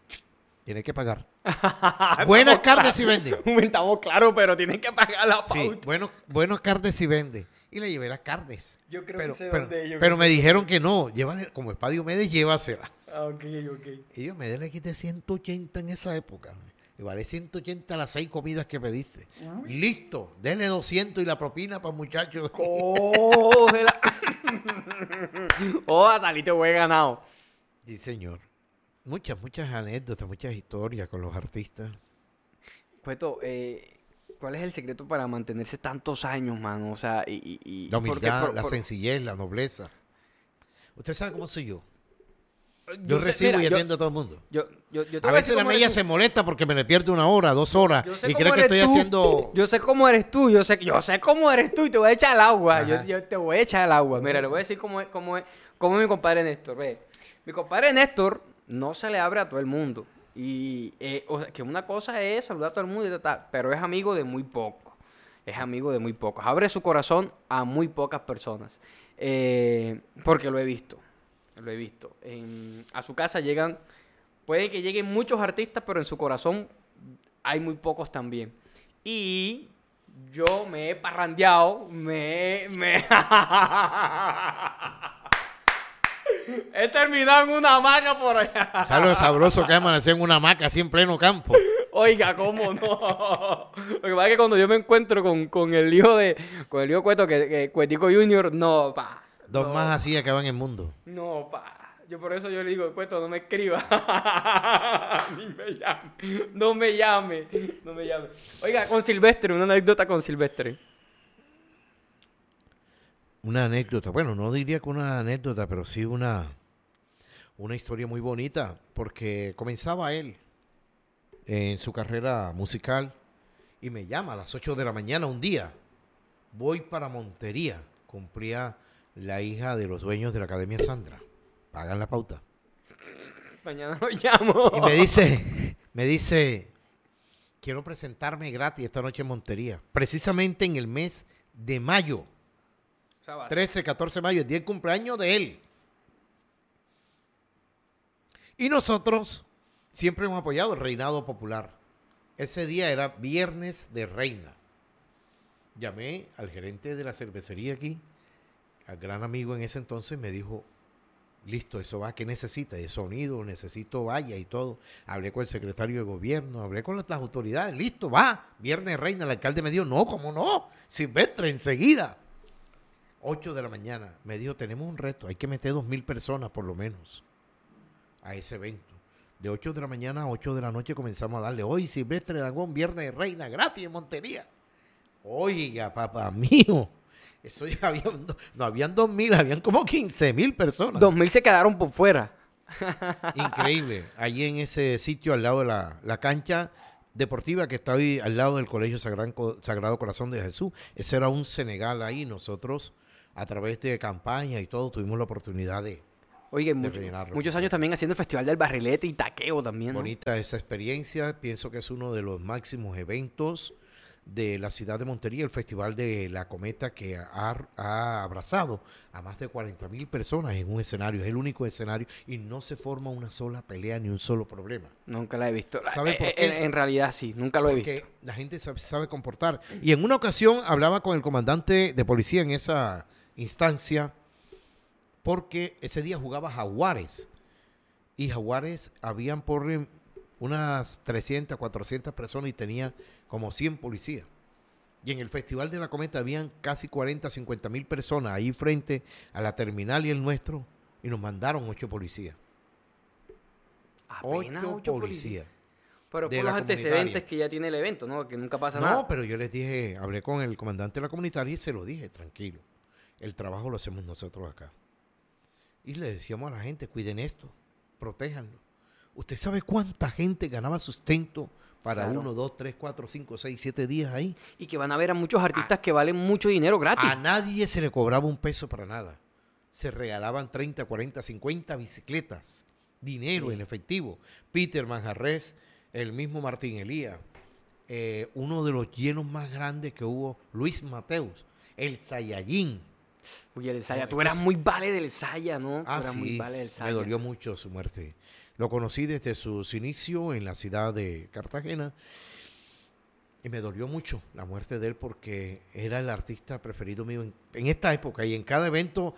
tiene que pagar. Buenas carnes si vende.
Estamos claros, pero tienen que pagar la pauta.
Sí, bueno, buenas carnes si vende. Y le llevé las carnes.
Yo creo
pero,
que sé
pero,
dónde yo
pero
creo
me dijeron que no, llévale, como es para Diomedes, llévasela.
Ah, ok, ok.
Y Diomedes le quité 180 en esa época. Y vale 180 las seis comidas que pediste. Listo, denle 200 y la propina para muchachos.
Cógela. oh, saliste buen ganado.
Sí, señor. Muchas, muchas anécdotas, muchas historias con los artistas.
Puesto, eh, ¿cuál es el secreto para mantenerse tantos años, man? O sea, y... y- y-
La humildad,
por-
la
por-
sencillez, la nobleza. Usted sabe cómo soy yo.
Yo,
Yo
sé-
recibo
mira,
y
yo-
atiendo a todo el mundo.
Yo,
A veces la
eres
se molesta porque me le pierdo una hora, dos horas y cree que estoy
tú.
haciendo...
Yo sé cómo eres tú, yo sé, yo sé cómo eres tú y te voy a echar al agua. Yo, te voy a echar al agua. Mira, le voy a decir cómo es, cómo es, cómo es mi compadre Néstor. Ve. Mi compadre Néstor no se le abre a todo el mundo. Y, eh, o sea, que una cosa es saludar a todo el mundo y tal, tal, pero es amigo de muy pocos. Es amigo de muy pocos. Abre su corazón a muy pocas personas. Eh, porque lo he visto. Lo he visto. En- a su casa llegan, puede que lleguen muchos artistas, pero en su corazón hay muy pocos también. Y yo me he parrandeado, me, me... he terminado en una hamaca por allá.
¿Sabes lo sabroso que amanecer en una hamaca así en pleno campo?
Oiga, ¿cómo no? Lo que pasa es que cuando yo me encuentro con, con el hijo de, con el hijo Cueto, que, que Cuetico Junior, no, pa.
Dos
no,
más así acaban el mundo.
No, pa. Yo por eso yo le digo, Cueto, no me escriba. Ni me llame. No me llame. No me llame. Oiga, con Silvestre, una anécdota con Silvestre.
Una anécdota, bueno, no diría que una anécdota, pero sí una, una historia muy bonita, porque comenzaba él en su carrera musical y me llama a las 8 de la mañana un día. Voy para Montería, cumplía la hija de los dueños de la Academia Sandra. Pagan la pauta.
Mañana lo llamo.
Y me dice, me dice, quiero presentarme gratis esta noche en Montería, precisamente en el mes de mayo.
O sea, va-
13, 14 de mayo, el día del cumpleaños de él. Y nosotros siempre hemos apoyado el reinado popular. Ese día era viernes de reina. Llamé al gerente de la cervecería aquí, al gran amigo en ese entonces, me dijo, listo, eso va, ¿qué necesita? De sonido, necesito valla y todo. Hablé con el secretario de gobierno, hablé con las, autoridades, listo, va, viernes reina. El alcalde me dijo, no, ¿cómo no? Silvestre, enseguida. 8 de la mañana. Me dijo, tenemos un reto, hay que meter dos mil personas por lo menos a ese evento. De 8 de la mañana a 8 de la noche comenzamos a darle, hoy Silvestre Dagón, Viernes Reina, gratis en Montería. Oiga, papá mío, eso ya había, no, no habían dos mil, habían como 15 mil personas.
Dos mil se quedaron por fuera.
Increíble. Allí en ese sitio al lado de la, la cancha, deportiva que está ahí al lado del Colegio Co- Sagrado Corazón de Jesús. Ese era un Senegal ahí. Nosotros, a través de campaña y todo, tuvimos la oportunidad de...
Oye, mucho- muchos años también haciendo el Festival del Barrilete y Taqueo también. ¿no?
Bonita esa experiencia. Pienso que es uno de los máximos eventos de la ciudad de Montería, el Festival de la Cometa que ha, ha abrazado a más de 40 mil personas en un escenario. Es el único escenario y no se forma una sola pelea ni un solo problema.
Nunca la he visto.
¿Sabe
Eh,
por
eh,
qué?
En, en realidad sí, nunca lo he
Porque
visto.
la gente sabe, sabe comportar. Y en una ocasión hablaba con el comandante de policía en esa instancia porque ese día jugaba Jaguares. Y Jaguares habían por eh, unas 300, 400 personas y tenía como 100 policías. Y en el Festival de la Cometa habían casi 40, 50 mil personas ahí frente a la terminal y el nuestro y nos mandaron ocho policías.
Apenas
Ocho
ocho
policías.
Pero por los antecedentes que ya tiene el evento, ¿no? Que nunca pasa
No,
nada.
pero yo les dije, hablé con el comandante de la comunitaria y se lo dije, tranquilo. El trabajo lo hacemos nosotros acá. Y le decíamos a la gente, cuiden esto, protéjanlo. ¿Usted sabe cuánta gente ganaba sustento para
Claro.
uno, dos, tres, cuatro, cinco, seis, siete días ahí?
Y que van a ver a muchos artistas que valen mucho dinero gratis.
A nadie se le cobraba un peso para nada. Se regalaban 30, 40, 50 bicicletas, dinero en efectivo. Peter Manjarres, el mismo Martín Elías, eh, uno de los llenos más grandes que hubo, Luis Mateus, el Sayayín.
Oye, el Saya, tú eras muy vale del Saya, ¿no? Tú
Ah,
eras muy
sí,
vale del Saya.
me dolió mucho su muerte. Lo conocí desde sus inicios en la ciudad de Cartagena y me dolió mucho la muerte de él porque era el artista preferido mío en, en esta época y en cada evento,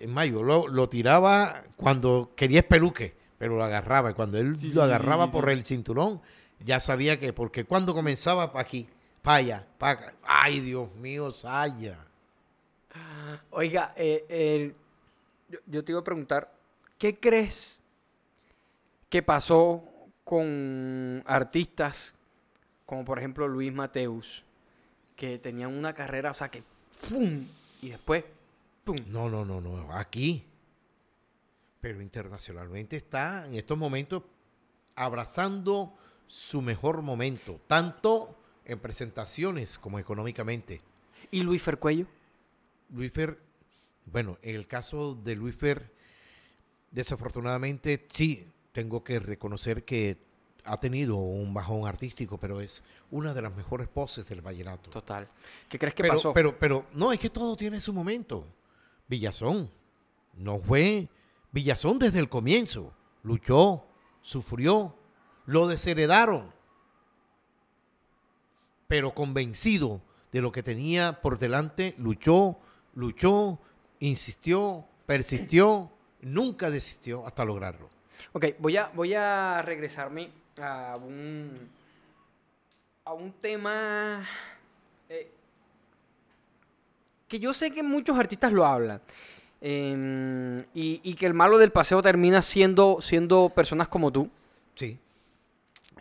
en mayo, lo, lo tiraba cuando quería espeluque, pero lo agarraba y cuando él lo agarraba por el cinturón, ya sabía que, porque cuando comenzaba pa' aquí, para allá, para acá, ay Dios mío, Saya.
Oiga, eh, eh, yo, yo te iba a preguntar, ¿qué crees que pasó con artistas como por ejemplo Luis Mateus, que tenían una carrera, o sea, que ¡pum! Y después, ¡pum!
No, no, no, no, aquí. Pero internacionalmente está en estos momentos abrazando su mejor momento, tanto en presentaciones como económicamente.
¿Y Luis Fercuello?
Luis Fer, bueno, en el caso de Luis Fer, desafortunadamente sí, tengo que reconocer que ha tenido un bajón artístico, pero es una de las mejores poses del vallenato.
Total. ¿Qué crees que
pero,
pasó?
Pero, pero, no, es que todo tiene su momento. Villazón, no fue Villazón desde el comienzo. Luchó, sufrió, lo desheredaron. Pero convencido de lo que tenía por delante, luchó, luchó, insistió, persistió, nunca desistió hasta lograrlo.
Ok, voy a, voy a regresarme a un, a un tema eh, que yo sé que muchos artistas lo hablan. em, y, y que el malo del paseo termina siendo, siendo personas como tú.
Sí.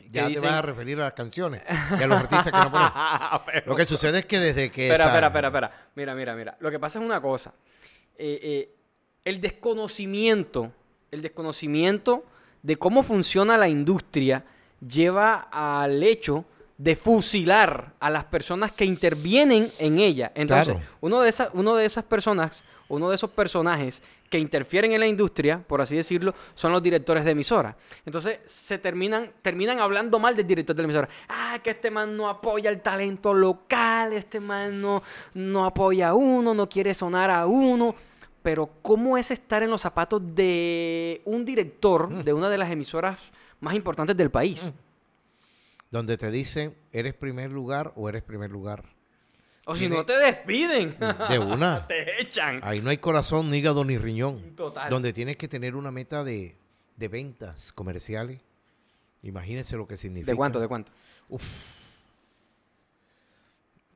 Ya te
dicen?
vas a referir a las canciones y a los artistas que no ponen.
Pero-
Lo que sucede es que desde que...
Espera,
esa-
espera, espera, espera. Mira, mira, mira. Lo que pasa es una cosa. Eh, eh, el desconocimiento, el desconocimiento de cómo funciona la industria lleva al hecho de fusilar a las personas que intervienen en ella. Entonces,
Claro.
uno, de esas, uno de esas personas, uno de esos personajes que interfieren en la industria, por así decirlo, son los directores de emisora. Entonces, se terminan, terminan hablando mal del director de la emisora. Ah, que este man no apoya el talento local, este man no, no apoya a uno, no quiere sonar a uno. Pero, ¿cómo es estar en los zapatos de un director de una de las emisoras más importantes del país?
donde te dicen, ¿eres primer lugar o eres primer lugar?
O si no te despiden.
De una.
te echan.
Ahí no hay corazón, ni hígado, ni riñón.
Total.
Donde tienes que tener una meta de, de ventas comerciales. Imagínense lo que significa.
¿De cuánto? ¿De cuánto?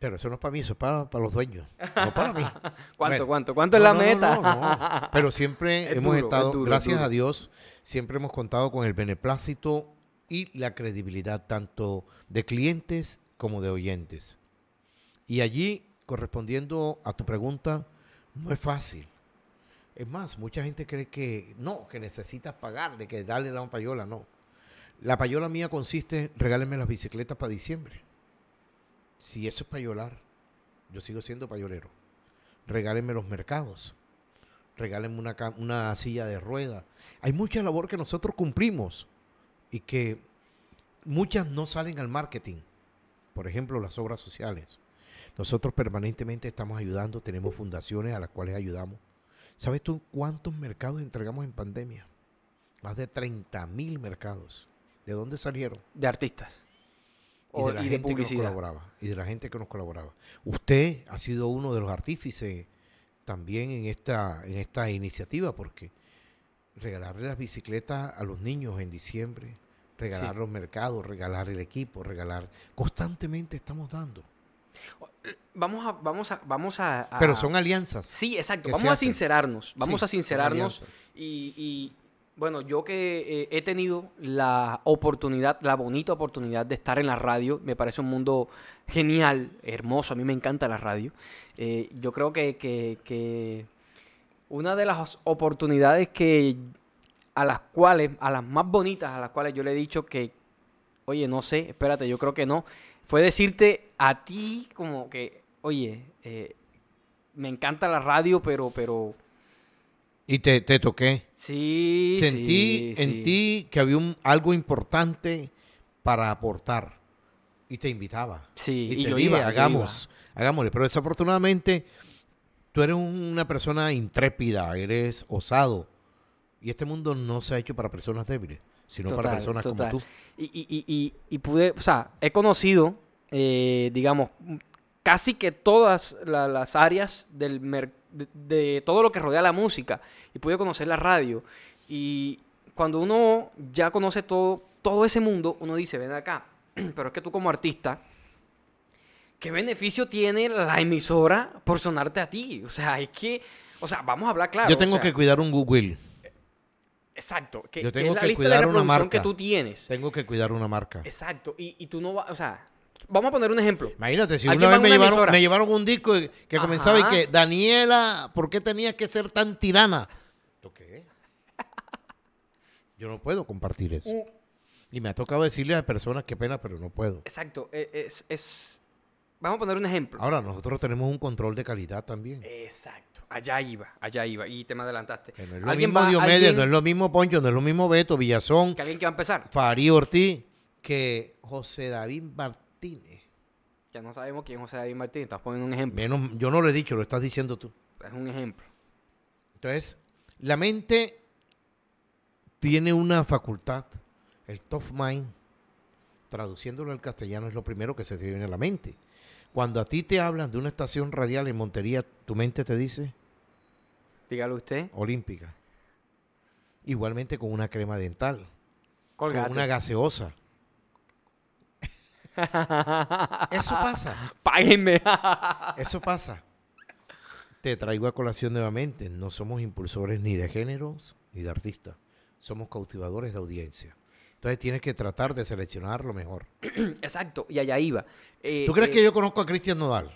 Pero eso no es para mí, eso es para, para los dueños. No para mí.
¿Cuánto, cuánto? ¿Cuánto es la
no,
meta?
no, no. Pero siempre
Es
hemos
duro, es
estado,
duro,
gracias a Dios, siempre hemos contado con el beneplácito y la credibilidad tanto de clientes como de oyentes. Y allí, correspondiendo a tu pregunta, no es fácil. Es más, mucha gente cree que no, que necesitas pagarle, que darle la payola, no. La payola mía consiste, regálenme las bicicletas para diciembre. Si eso es payolar, yo sigo siendo payolero. Regálenme los mercados. Regálenme una, silla de ruedas. Hay mucha labor que nosotros cumplimos y que muchas no salen al marketing. Por ejemplo, las obras sociales. Nosotros permanentemente estamos ayudando, tenemos fundaciones a las cuales ayudamos. ¿Sabes tú cuántos mercados entregamos en pandemia? Más de 30 mil mercados. ¿De dónde salieron?
De artistas.
Y de la
y de
gente que nos colaboraba. Y de la gente que nos colaboraba. Usted ha sido uno de los artífices también en esta, en esta iniciativa, porque regalarle las bicicletas a los niños en diciembre, regalar
Sí.
los mercados, regalar el equipo, regalar. Constantemente estamos dando.
Vamos a, vamos a, vamos a. a-
Pero son alianzas.
Sí, exacto. Vamos a sincerarnos. Vamos
Sí,
a sincerarnos. y, bueno, yo que eh, he tenido la oportunidad, la bonita oportunidad de estar en la radio, me parece un mundo genial, hermoso. A mí me encanta la radio. Eh, yo creo que, que, que una de las oportunidades que a las cuales, a las más bonitas, a las cuales yo le he dicho que, oye, no sé, espérate, yo creo que no, fue decirte a ti como que, oye, eh, me encanta la radio, pero, pero,
Y te, te toqué.
sí,
Sentí
sí,
en
sí.
ti que había un, algo importante para aportar. Y te invitaba.
Sí,
y
y
te
yo
dije,
iba, yo
hagamos, hagámosle. Pero desafortunadamente, tú eres una persona intrépida, eres osado. Y este mundo no se ha hecho para personas débiles, sino para personas
total.
como tú.
Y, y, y, y, y pude, o sea, he conocido, eh, digamos, casi que todas la- las áreas del mer- de, de todo lo que rodea la música. Y pude conocer la radio. Y cuando uno ya conoce todo, todo ese mundo, uno dice, ven acá, pero es que tú como artista, ¿qué beneficio tiene la emisora por sonarte a ti? O sea, es que, o sea, vamos a hablar claro.
Yo
o
tengo
sea,
que cuidar un Google.
Exacto. Que,
yo
que
tengo
es la
que
lista de
cuidar una marca.
que tú tienes.
Tengo que cuidar una marca.
Exacto. Y, y tú no vas, o sea, vamos a poner un ejemplo.
Imagínate, si una vez me
una
llevaron,
emisora.
me llevaron un disco que comenzaba y que, Daniela, ¿por qué tenías que ser tan tirana? ¿Tú qué? Yo no puedo compartir eso.
Uh.
Y me ha tocado decirle a personas, qué pena, pero no puedo.
Exacto. e- Es, es- Vamos a poner un ejemplo.
Ahora, nosotros tenemos un control de calidad también.
Exacto. Allá iba, allá iba. Y te me adelantaste.
Que no es lo
Alguien
mismo
va-
Diomedes,
alguien-
no es lo mismo Poncho, no es lo mismo Beto, Villazón,
que alguien que va a empezar.
Farí Ortiz, que José David Martínez.
Ya no sabemos quién es José David Martínez. Estás poniendo un ejemplo.
Menos, yo no lo he dicho, lo estás diciendo tú.
Es un ejemplo.
Entonces, la mente tiene una facultad, el top mind, traduciéndolo al castellano es lo primero que se te viene a la mente. Cuando a ti te hablan de una estación radial en Montería, tu mente te dice
Dígalo usted.
olímpica. Igualmente con una crema dental,
Colgate.
con una gaseosa. Eso pasa,
Páguenme.
eso pasa. Te traigo a colación nuevamente, no somos impulsores ni de géneros ni de artistas, somos cautivadores de audiencia. Entonces tienes que tratar de seleccionar lo mejor.
Exacto. Y allá iba. Eh,
¿Tú crees
eh,
que yo conozco a Cristian Nodal?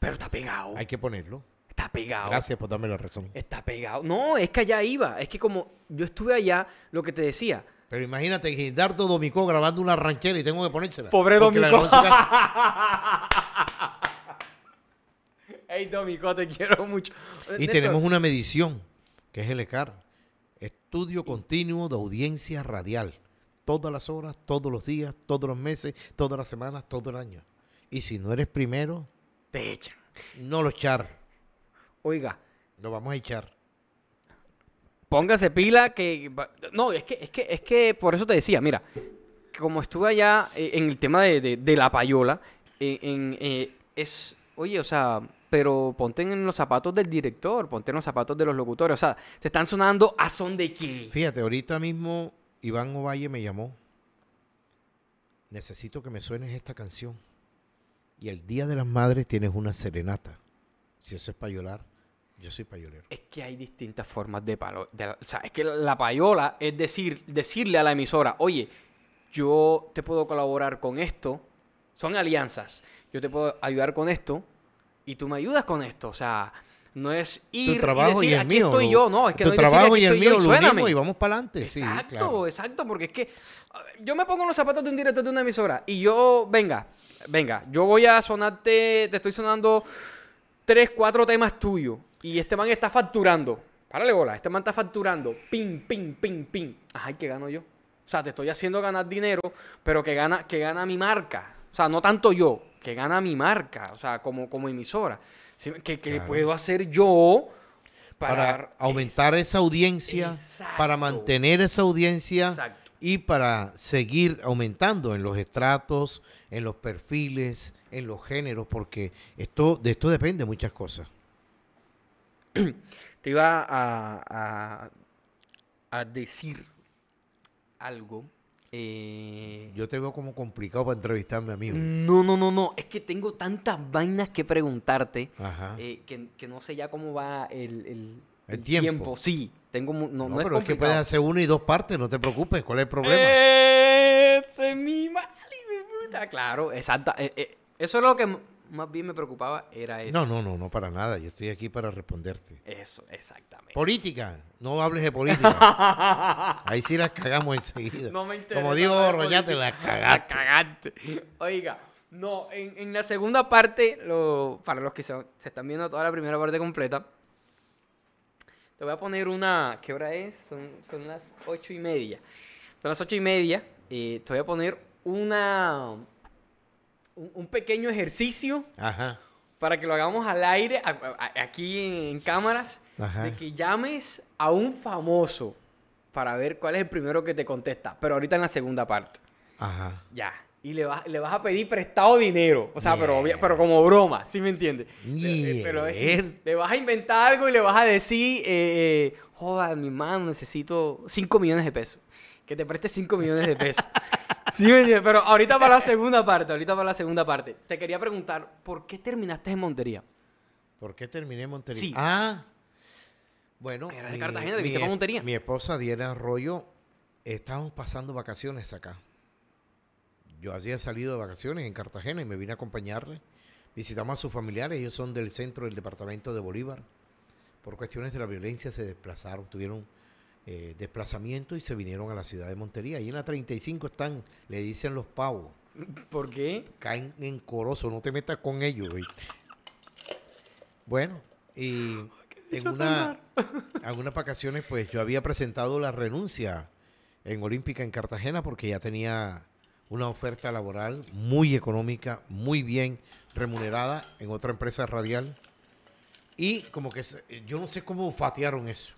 Pero está pegado.
Hay que ponerlo.
Está pegado.
Gracias por darme la razón.
Está pegado. No, es que allá iba. Es que como yo estuve allá, lo que te decía.
Pero imagínate Gildardo Domicó grabando una ranchera y tengo que ponérsela.
Pobre Domicó. Hey, Domico, te quiero mucho.
Y
Néstor,
tenemos una medición, que es el ECAR. Estudio continuo de audiencia radial. Todas las horas, todos los días, todos los meses, todas las semanas, todo el año. Y si no eres primero,
Te echan.
no lo echar.
Oiga,
Lo vamos a echar.
Póngase pila que... No, es que, es que, es que por eso te decía, mira, como estuve allá eh, en el tema de, de- de la payola, eh, en, eh, es, oye, o sea, pero ponte en los zapatos del director, ponte en los zapatos de los locutores, o sea, te están sonando a son de qué.
Fíjate, ahorita mismo Iván Ovalle me llamó. Necesito que me suenes esta canción. Y el Día de las Madres tienes una serenata. Si eso es payolar, yo soy payolero.
Es que hay distintas formas de palo. de- o sea, es que la payola es decir, decirle a la emisora, oye, yo te puedo colaborar con esto. Son alianzas. Yo te puedo ayudar con esto y tú me ayudas con esto. O sea, No es ir
Tu trabajo
y,
y
decir,
el
aquí
mío.
estoy
lo-
yo, no, es que
tu
no decir,
trabajo
aquí
y el mío lo
suéname.
unimos y vamos para adelante. Sí,
Exacto,
claro.
exacto, porque es que yo me pongo en los zapatos de un director de una emisora y yo, venga, venga, yo voy a sonarte, te estoy sonando tres, cuatro temas tuyos y este man está facturando. Párale bola, este man está facturando, ping, ping, ping, ping. Ajá, ¿y qué gano yo? O sea, te estoy haciendo ganar dinero, pero que gana, que gana mi marca. O sea, no tanto yo, que gana mi marca, o sea, como, como emisora. ¿Qué, qué
Claro.
puedo hacer yo para,
para aumentar esa audiencia, para mantener esa audiencia
Exacto.
y para seguir aumentando en los estratos, en los perfiles, en los géneros, porque esto de esto depende muchas cosas.
Te iba a, a- a decir algo. eh,
Yo te veo como complicado para entrevistarme a mí.
no, no, no, no. Es que tengo tantas vainas que preguntarte eh, que, que no sé ya cómo va el, el-
El
el
tiempo.
Sí, tengo
no,
no, no
pero es que puedes hacer una y dos partes, no te preocupes. ¿Cuál es el problema?
Ese es mi mal, hijo de puta. Claro, exacto. eh, eso es lo que más bien me preocupaba, era eso.
no, no, no, no para nada. Yo estoy aquí para responderte.
Eso, exactamente.
Política, no hables de política. Ahí sí las cagamos enseguida.
No me interesa
Como digo, Roñate,
política.
las cagaste.
La cagaste. Oiga, no, en, en la segunda parte, lo, para los que se, se están viendo toda la primera parte completa, te voy a poner una. ¿Qué hora es? Son, son las ocho y media. Son las ocho y media. eh, te voy a poner una. Un, un pequeño ejercicio
Ajá.
para que lo hagamos al aire, a- a- aquí en, en cámaras,
Ajá.
de que llames a un famoso para ver cuál es el primero que te contesta. Pero ahorita en la segunda parte.
Ajá.
Ya. Y le vas, le vas a pedir prestado dinero. O sea, pero, obvia-
Bien.
pero como broma, ¿sí me entiendes? Le- Pero es- le vas a inventar algo y le vas a decir, eh, eh, joda, mi mano, necesito 5 millones de pesos. Que te preste 5 millones de pesos. ¿Sí? Pero ahorita para la segunda parte, ahorita para la segunda parte. Te quería preguntar, ¿por qué terminaste en Montería?
¿Por qué terminé en Montería?
Sí.
Ah, bueno.
Era de Cartagena, te viniste
mi-
pa' Montería.
Mi esposa Diana Arroyo, estábamos pasando vacaciones acá. Yo había salido de vacaciones en Cartagena y me vine a acompañarle. Visitamos a sus familiares, ellos son del centro del departamento de Bolívar. Por cuestiones de la violencia se desplazaron, tuvieron eh, desplazamiento y se vinieron a la ciudad de Montería. Y en la 35 están, le dicen los pavos.
¿Por qué?
caen en corozo, no te metas con ellos, ¿viste? Bueno, y en una, algunas vacaciones, pues yo había presentado la renuncia en Olímpica en Cartagena porque ya tenía una oferta laboral muy económica, muy bien remunerada en otra empresa radial. Y como que yo no sé cómo fatearon eso.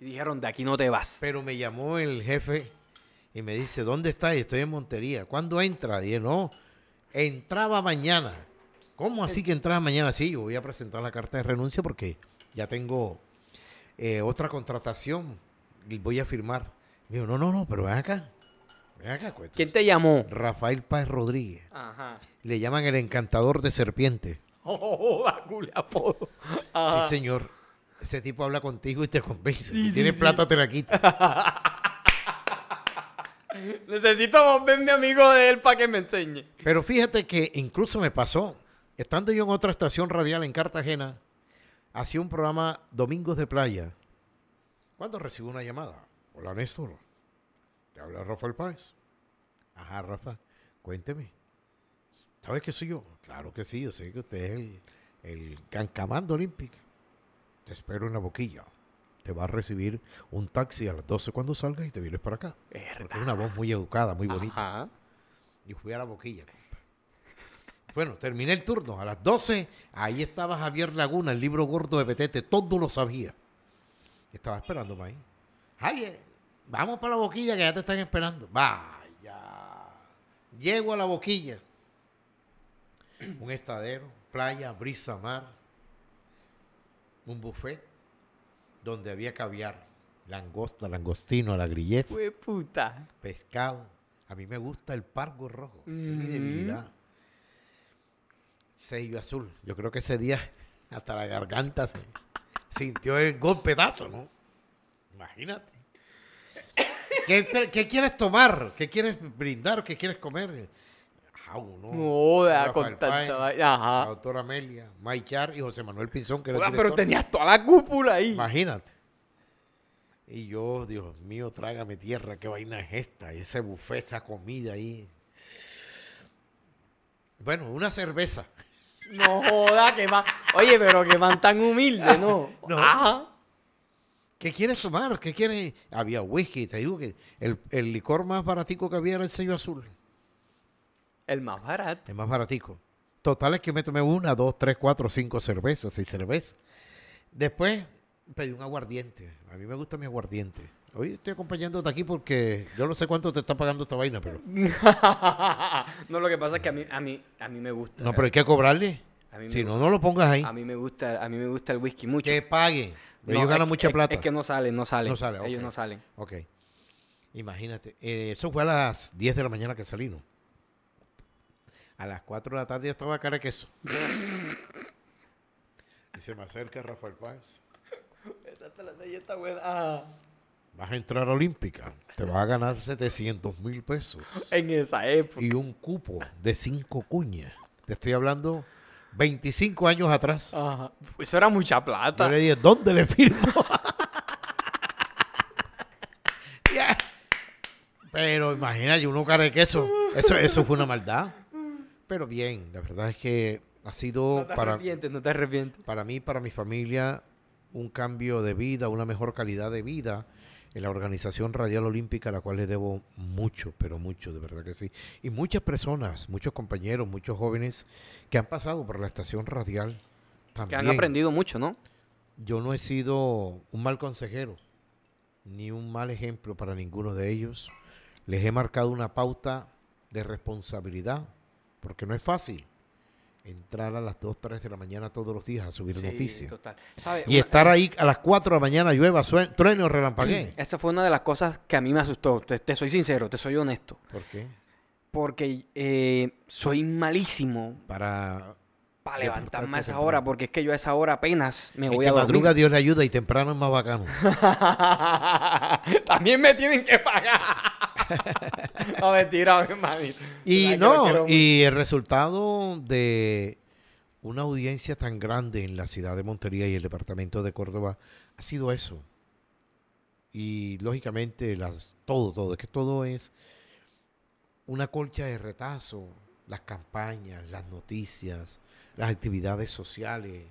Y dijeron, de aquí no te vas.
Pero me llamó el jefe y me dice, ¿dónde estás? Y estoy en Montería. ¿Cuándo entra? Dije, no, entraba mañana. ¿Cómo así que entraba mañana? Sí, yo voy a presentar la carta de renuncia porque ya tengo eh, otra contratación y voy a firmar. Me dijo, no, no, no, pero ven acá. Ven acá, cuento.
¿Quién te llamó?
Rafael Páez Rodríguez.
Ajá.
Le llaman el encantador de serpiente.
Oh, apodo. Ajá.
Sí, señor. Ese tipo habla contigo y te convence.
Sí,
si
sí,
tienes
sí.
plata, te la quita.
Necesito volver mi amigo de él para que me enseñe.
Pero fíjate que incluso me pasó, estando yo en otra estación radial en Cartagena, hacía un programa Domingos de Playa. Cuando recibo una llamada, hola Néstor, te habla Rafael Páez. Ajá, Rafa, cuénteme. ¿Sabes que soy yo? Claro que sí, yo sé que usted es el, el cancamando olímpico. Te espero en la boquilla. Te va a recibir un taxi a las 12 cuando salgas y te vienes para acá. Porque es una voz muy educada, muy bonita.
Ajá.
Y fui a la boquilla. Bueno, terminé el turno. A las 12, ahí estaba Javier Laguna, el libro gordo de Petete. Todo lo sabía. Estaba esperándome ahí. Javier, vamos para la boquilla que ya te están esperando. Vaya. Llego a la boquilla. Un estadero, playa, brisa, mar. Un buffet donde había caviar, langosta, langostino, la grillef
Fue puta.
pescado. A mí me gusta el pargo rojo. esa Es mi debilidad. Sello azul. Yo creo que ese día hasta la garganta se sintió el golpedazo, ¿no? Imagínate. ¿Qué, qué quieres tomar? ¿Qué quieres brindar? ¿Qué quieres comer? Uno.
No
Rafael
con tanta vaina.
La
Ajá.
doctora Amelia, Maichar y José Manuel Pinzón, que era el
pero tenías toda la cúpula ahí.
Imagínate. Y yo, Dios mío, trágame tierra, qué vaina es esta. Y ese buffet, esa comida ahí. Bueno, una cerveza.
No joda, que man. Oye, pero que man tan humilde, ¿no?
No.
Ajá.
¿Qué quieres tomar? ¿Qué quieres? Había whisky, te digo que el, el licor más baratico que había era el sello azul.
El más barato.
El más baratico. Total es que me tomé una, dos, tres, cuatro, cinco cervezas y cerveza. Después pedí un aguardiente. A mí me gusta mi aguardiente. Hoy estoy acompañándote aquí porque yo no sé cuánto te está pagando esta vaina, pero...
no, lo que pasa es que a mí, a mí, a mí me gusta.
No, pero hay que cobrarle.
A mí me
Si no, no lo pongas ahí.
A mí me gusta, a mí me gusta el whisky mucho.
Que pague.
No,
Ellos
es-
ganan mucha
es-
plata.
Es que no salen, no salen.
No sale,
Ellos no salen.
Ok. Imagínate. eh, eso fue a las 10 de la mañana que salí, ¿no? A las 4 de la tarde yo estaba cara de queso. y se me acerca Rafael Páez.
Esa buena. Ah,
Vas a entrar a Olímpica. Te vas a ganar 700 mil pesos.
en esa época.
Y un cupo de 5 cuñas. Te estoy hablando 25 años atrás.
Ajá. Eso era mucha
Yo
plata.
le dije, ¿dónde le firmo? Pero imagínate, uno cara de queso. Eso, eso fue una maldad. Pero bien, la verdad es que ha sido
No te
para,
arrepientes, no te arrepientes.
para mí, para mi familia, un cambio de vida, una mejor calidad de vida en la Organización Radial Olímpica, a la cual le debo mucho, pero mucho, de verdad que sí. Y muchas personas, muchos compañeros, muchos jóvenes que han pasado por la estación radial
Que
también.
han aprendido mucho, ¿no?
Yo no he sido un mal consejero, ni un mal ejemplo para ninguno de ellos. Les he marcado una pauta de responsabilidad, porque no es fácil entrar a las 2, 3 de la mañana todos los días a subir
Sí,
noticias. Y
Una-
estar ahí a las 4 de la mañana, llueva, sue- truene o relampaguee.
Esa fue una de las cosas que a mí me asustó. Te, te soy sincero, te soy honesto.
¿Por qué?
Porque eh, soy malísimo
Para
para levantarme a esa
temprano.
hora, porque es que yo a esa hora apenas me
el
voy
que
a dormir.
madruga Dios le ayuda y temprano es más bacano.
También me tienen que pagar. no, mentira, mi manito.
Y no, y el resultado de una audiencia tan grande en la ciudad de Montería y el departamento de Córdoba ha sido eso. Y lógicamente las todo, todo, es que todo es una colcha de retazo, las campañas, las noticias, las actividades sociales,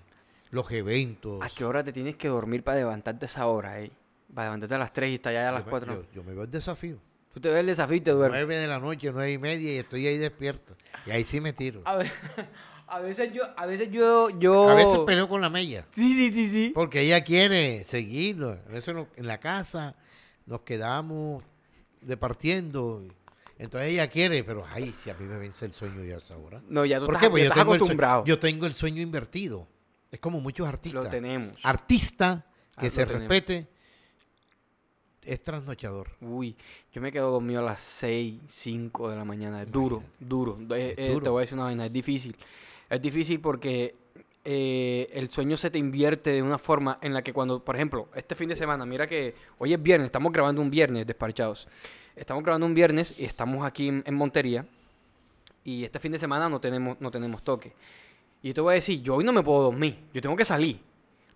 los eventos.
¿A qué hora te tienes que dormir para levantarte esa hora, eh? Para levantarte a las 3 y estar allá a las
yo, me,
4.
yo- yo me veo el desafío.
Tú te ves el desafío y te duermes.
Nueve de la noche, nueve y media y estoy ahí despierto. Y ahí sí me tiro.
A, ve- a veces yo, a veces yo, yo...
A veces peleo con la mella.
Sí, sí, sí, sí.
Porque ella quiere seguirlo. A veces en la casa nos quedamos departiendo. Entonces ella quiere, pero ay, si a mí me vence el sueño ya a esa hora.
No, ya tú
¿Por
estás,
qué? Pues yo
estás
tengo, el
acostumbrado.
sueño, yo tengo el sueño invertido. Es como muchos artistas.
Lo tenemos.
Artista que
Ah,
se respete es trasnochador.
Uy, yo me quedo dormido a las 6, 5 de la mañana. Es duro, duro. Eh,
Es
eh, Te voy a decir una vaina, es difícil. Es difícil porque eh, el sueño se te invierte de una forma en la que cuando, por ejemplo, este fin de semana, mira que hoy es viernes, estamos grabando un viernes despachados. Estamos grabando un viernes y estamos aquí en, en Montería. Y este fin de semana no tenemos, no tenemos toque. Y yo te voy a decir, yo hoy no me puedo dormir. Yo tengo que salir.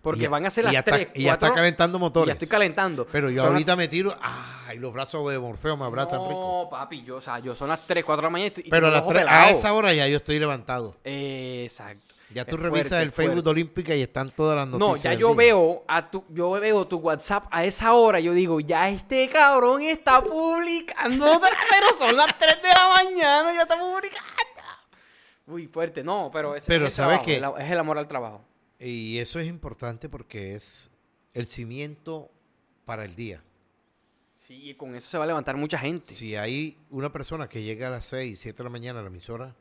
Porque
Y ya-
van a ser
y
las
ya está-
3,
y ya está calentando
Y
motores.
ya estoy calentando.
Pero yo
Son las-
ahorita me tiro, ay, los brazos de Morfeo me abrazan rico.
no, papi, yo, o sea, yo son las 3, 4 de la mañana y y
Pero a, las tres- esa hora ya yo estoy levantado.
Exacto.
Ya tú revisas
fuerte,
el Facebook de Olímpica y están todas las
No,
noticias.
ya
del
yo
día.
veo a tu, yo veo tu WhatsApp a esa hora, yo digo, ya este cabrón está publicando, pero son las 3 de la mañana, ya está publicando. Uy, fuerte, no, pero ese
Pero
es el
¿sabes
trabajo,
qué?
es el amor al trabajo.
Y eso es importante porque es el cimiento para el día.
Sí, y con eso se va a levantar mucha gente.
Si hay una persona que llega a las 6, 7 de la mañana a la emisora,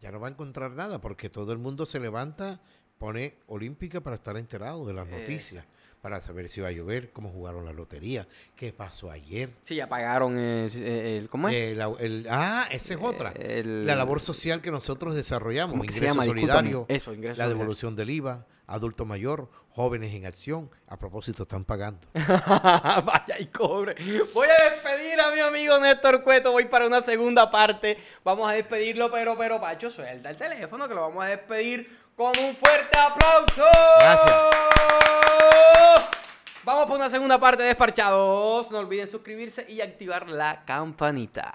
ya no va a encontrar nada porque todo el mundo se levanta, pone Olímpica para estar enterado de las
Eh.
noticias. Para saber si va a llover, cómo jugaron la lotería, qué pasó ayer.
Sí, ya pagaron el, el- ¿cómo es?
El- ah, esa es otra. la labor social que nosotros desarrollamos,
¿Cómo que se
ingreso solidario.
Eso, ingreso
la
solidario.
devolución del IVA, adulto mayor, jóvenes en acción. A propósito, están pagando.
Vaya y cobre. Voy a despedir a mi amigo Néstor Cueto. Voy para una segunda parte. Vamos a despedirlo, pero, pero, Pacho, suelta el teléfono que lo vamos a despedir con un fuerte aplauso.
Gracias.
Vamos por una segunda parte de Desparchados. No olviden suscribirse y activar la campanita.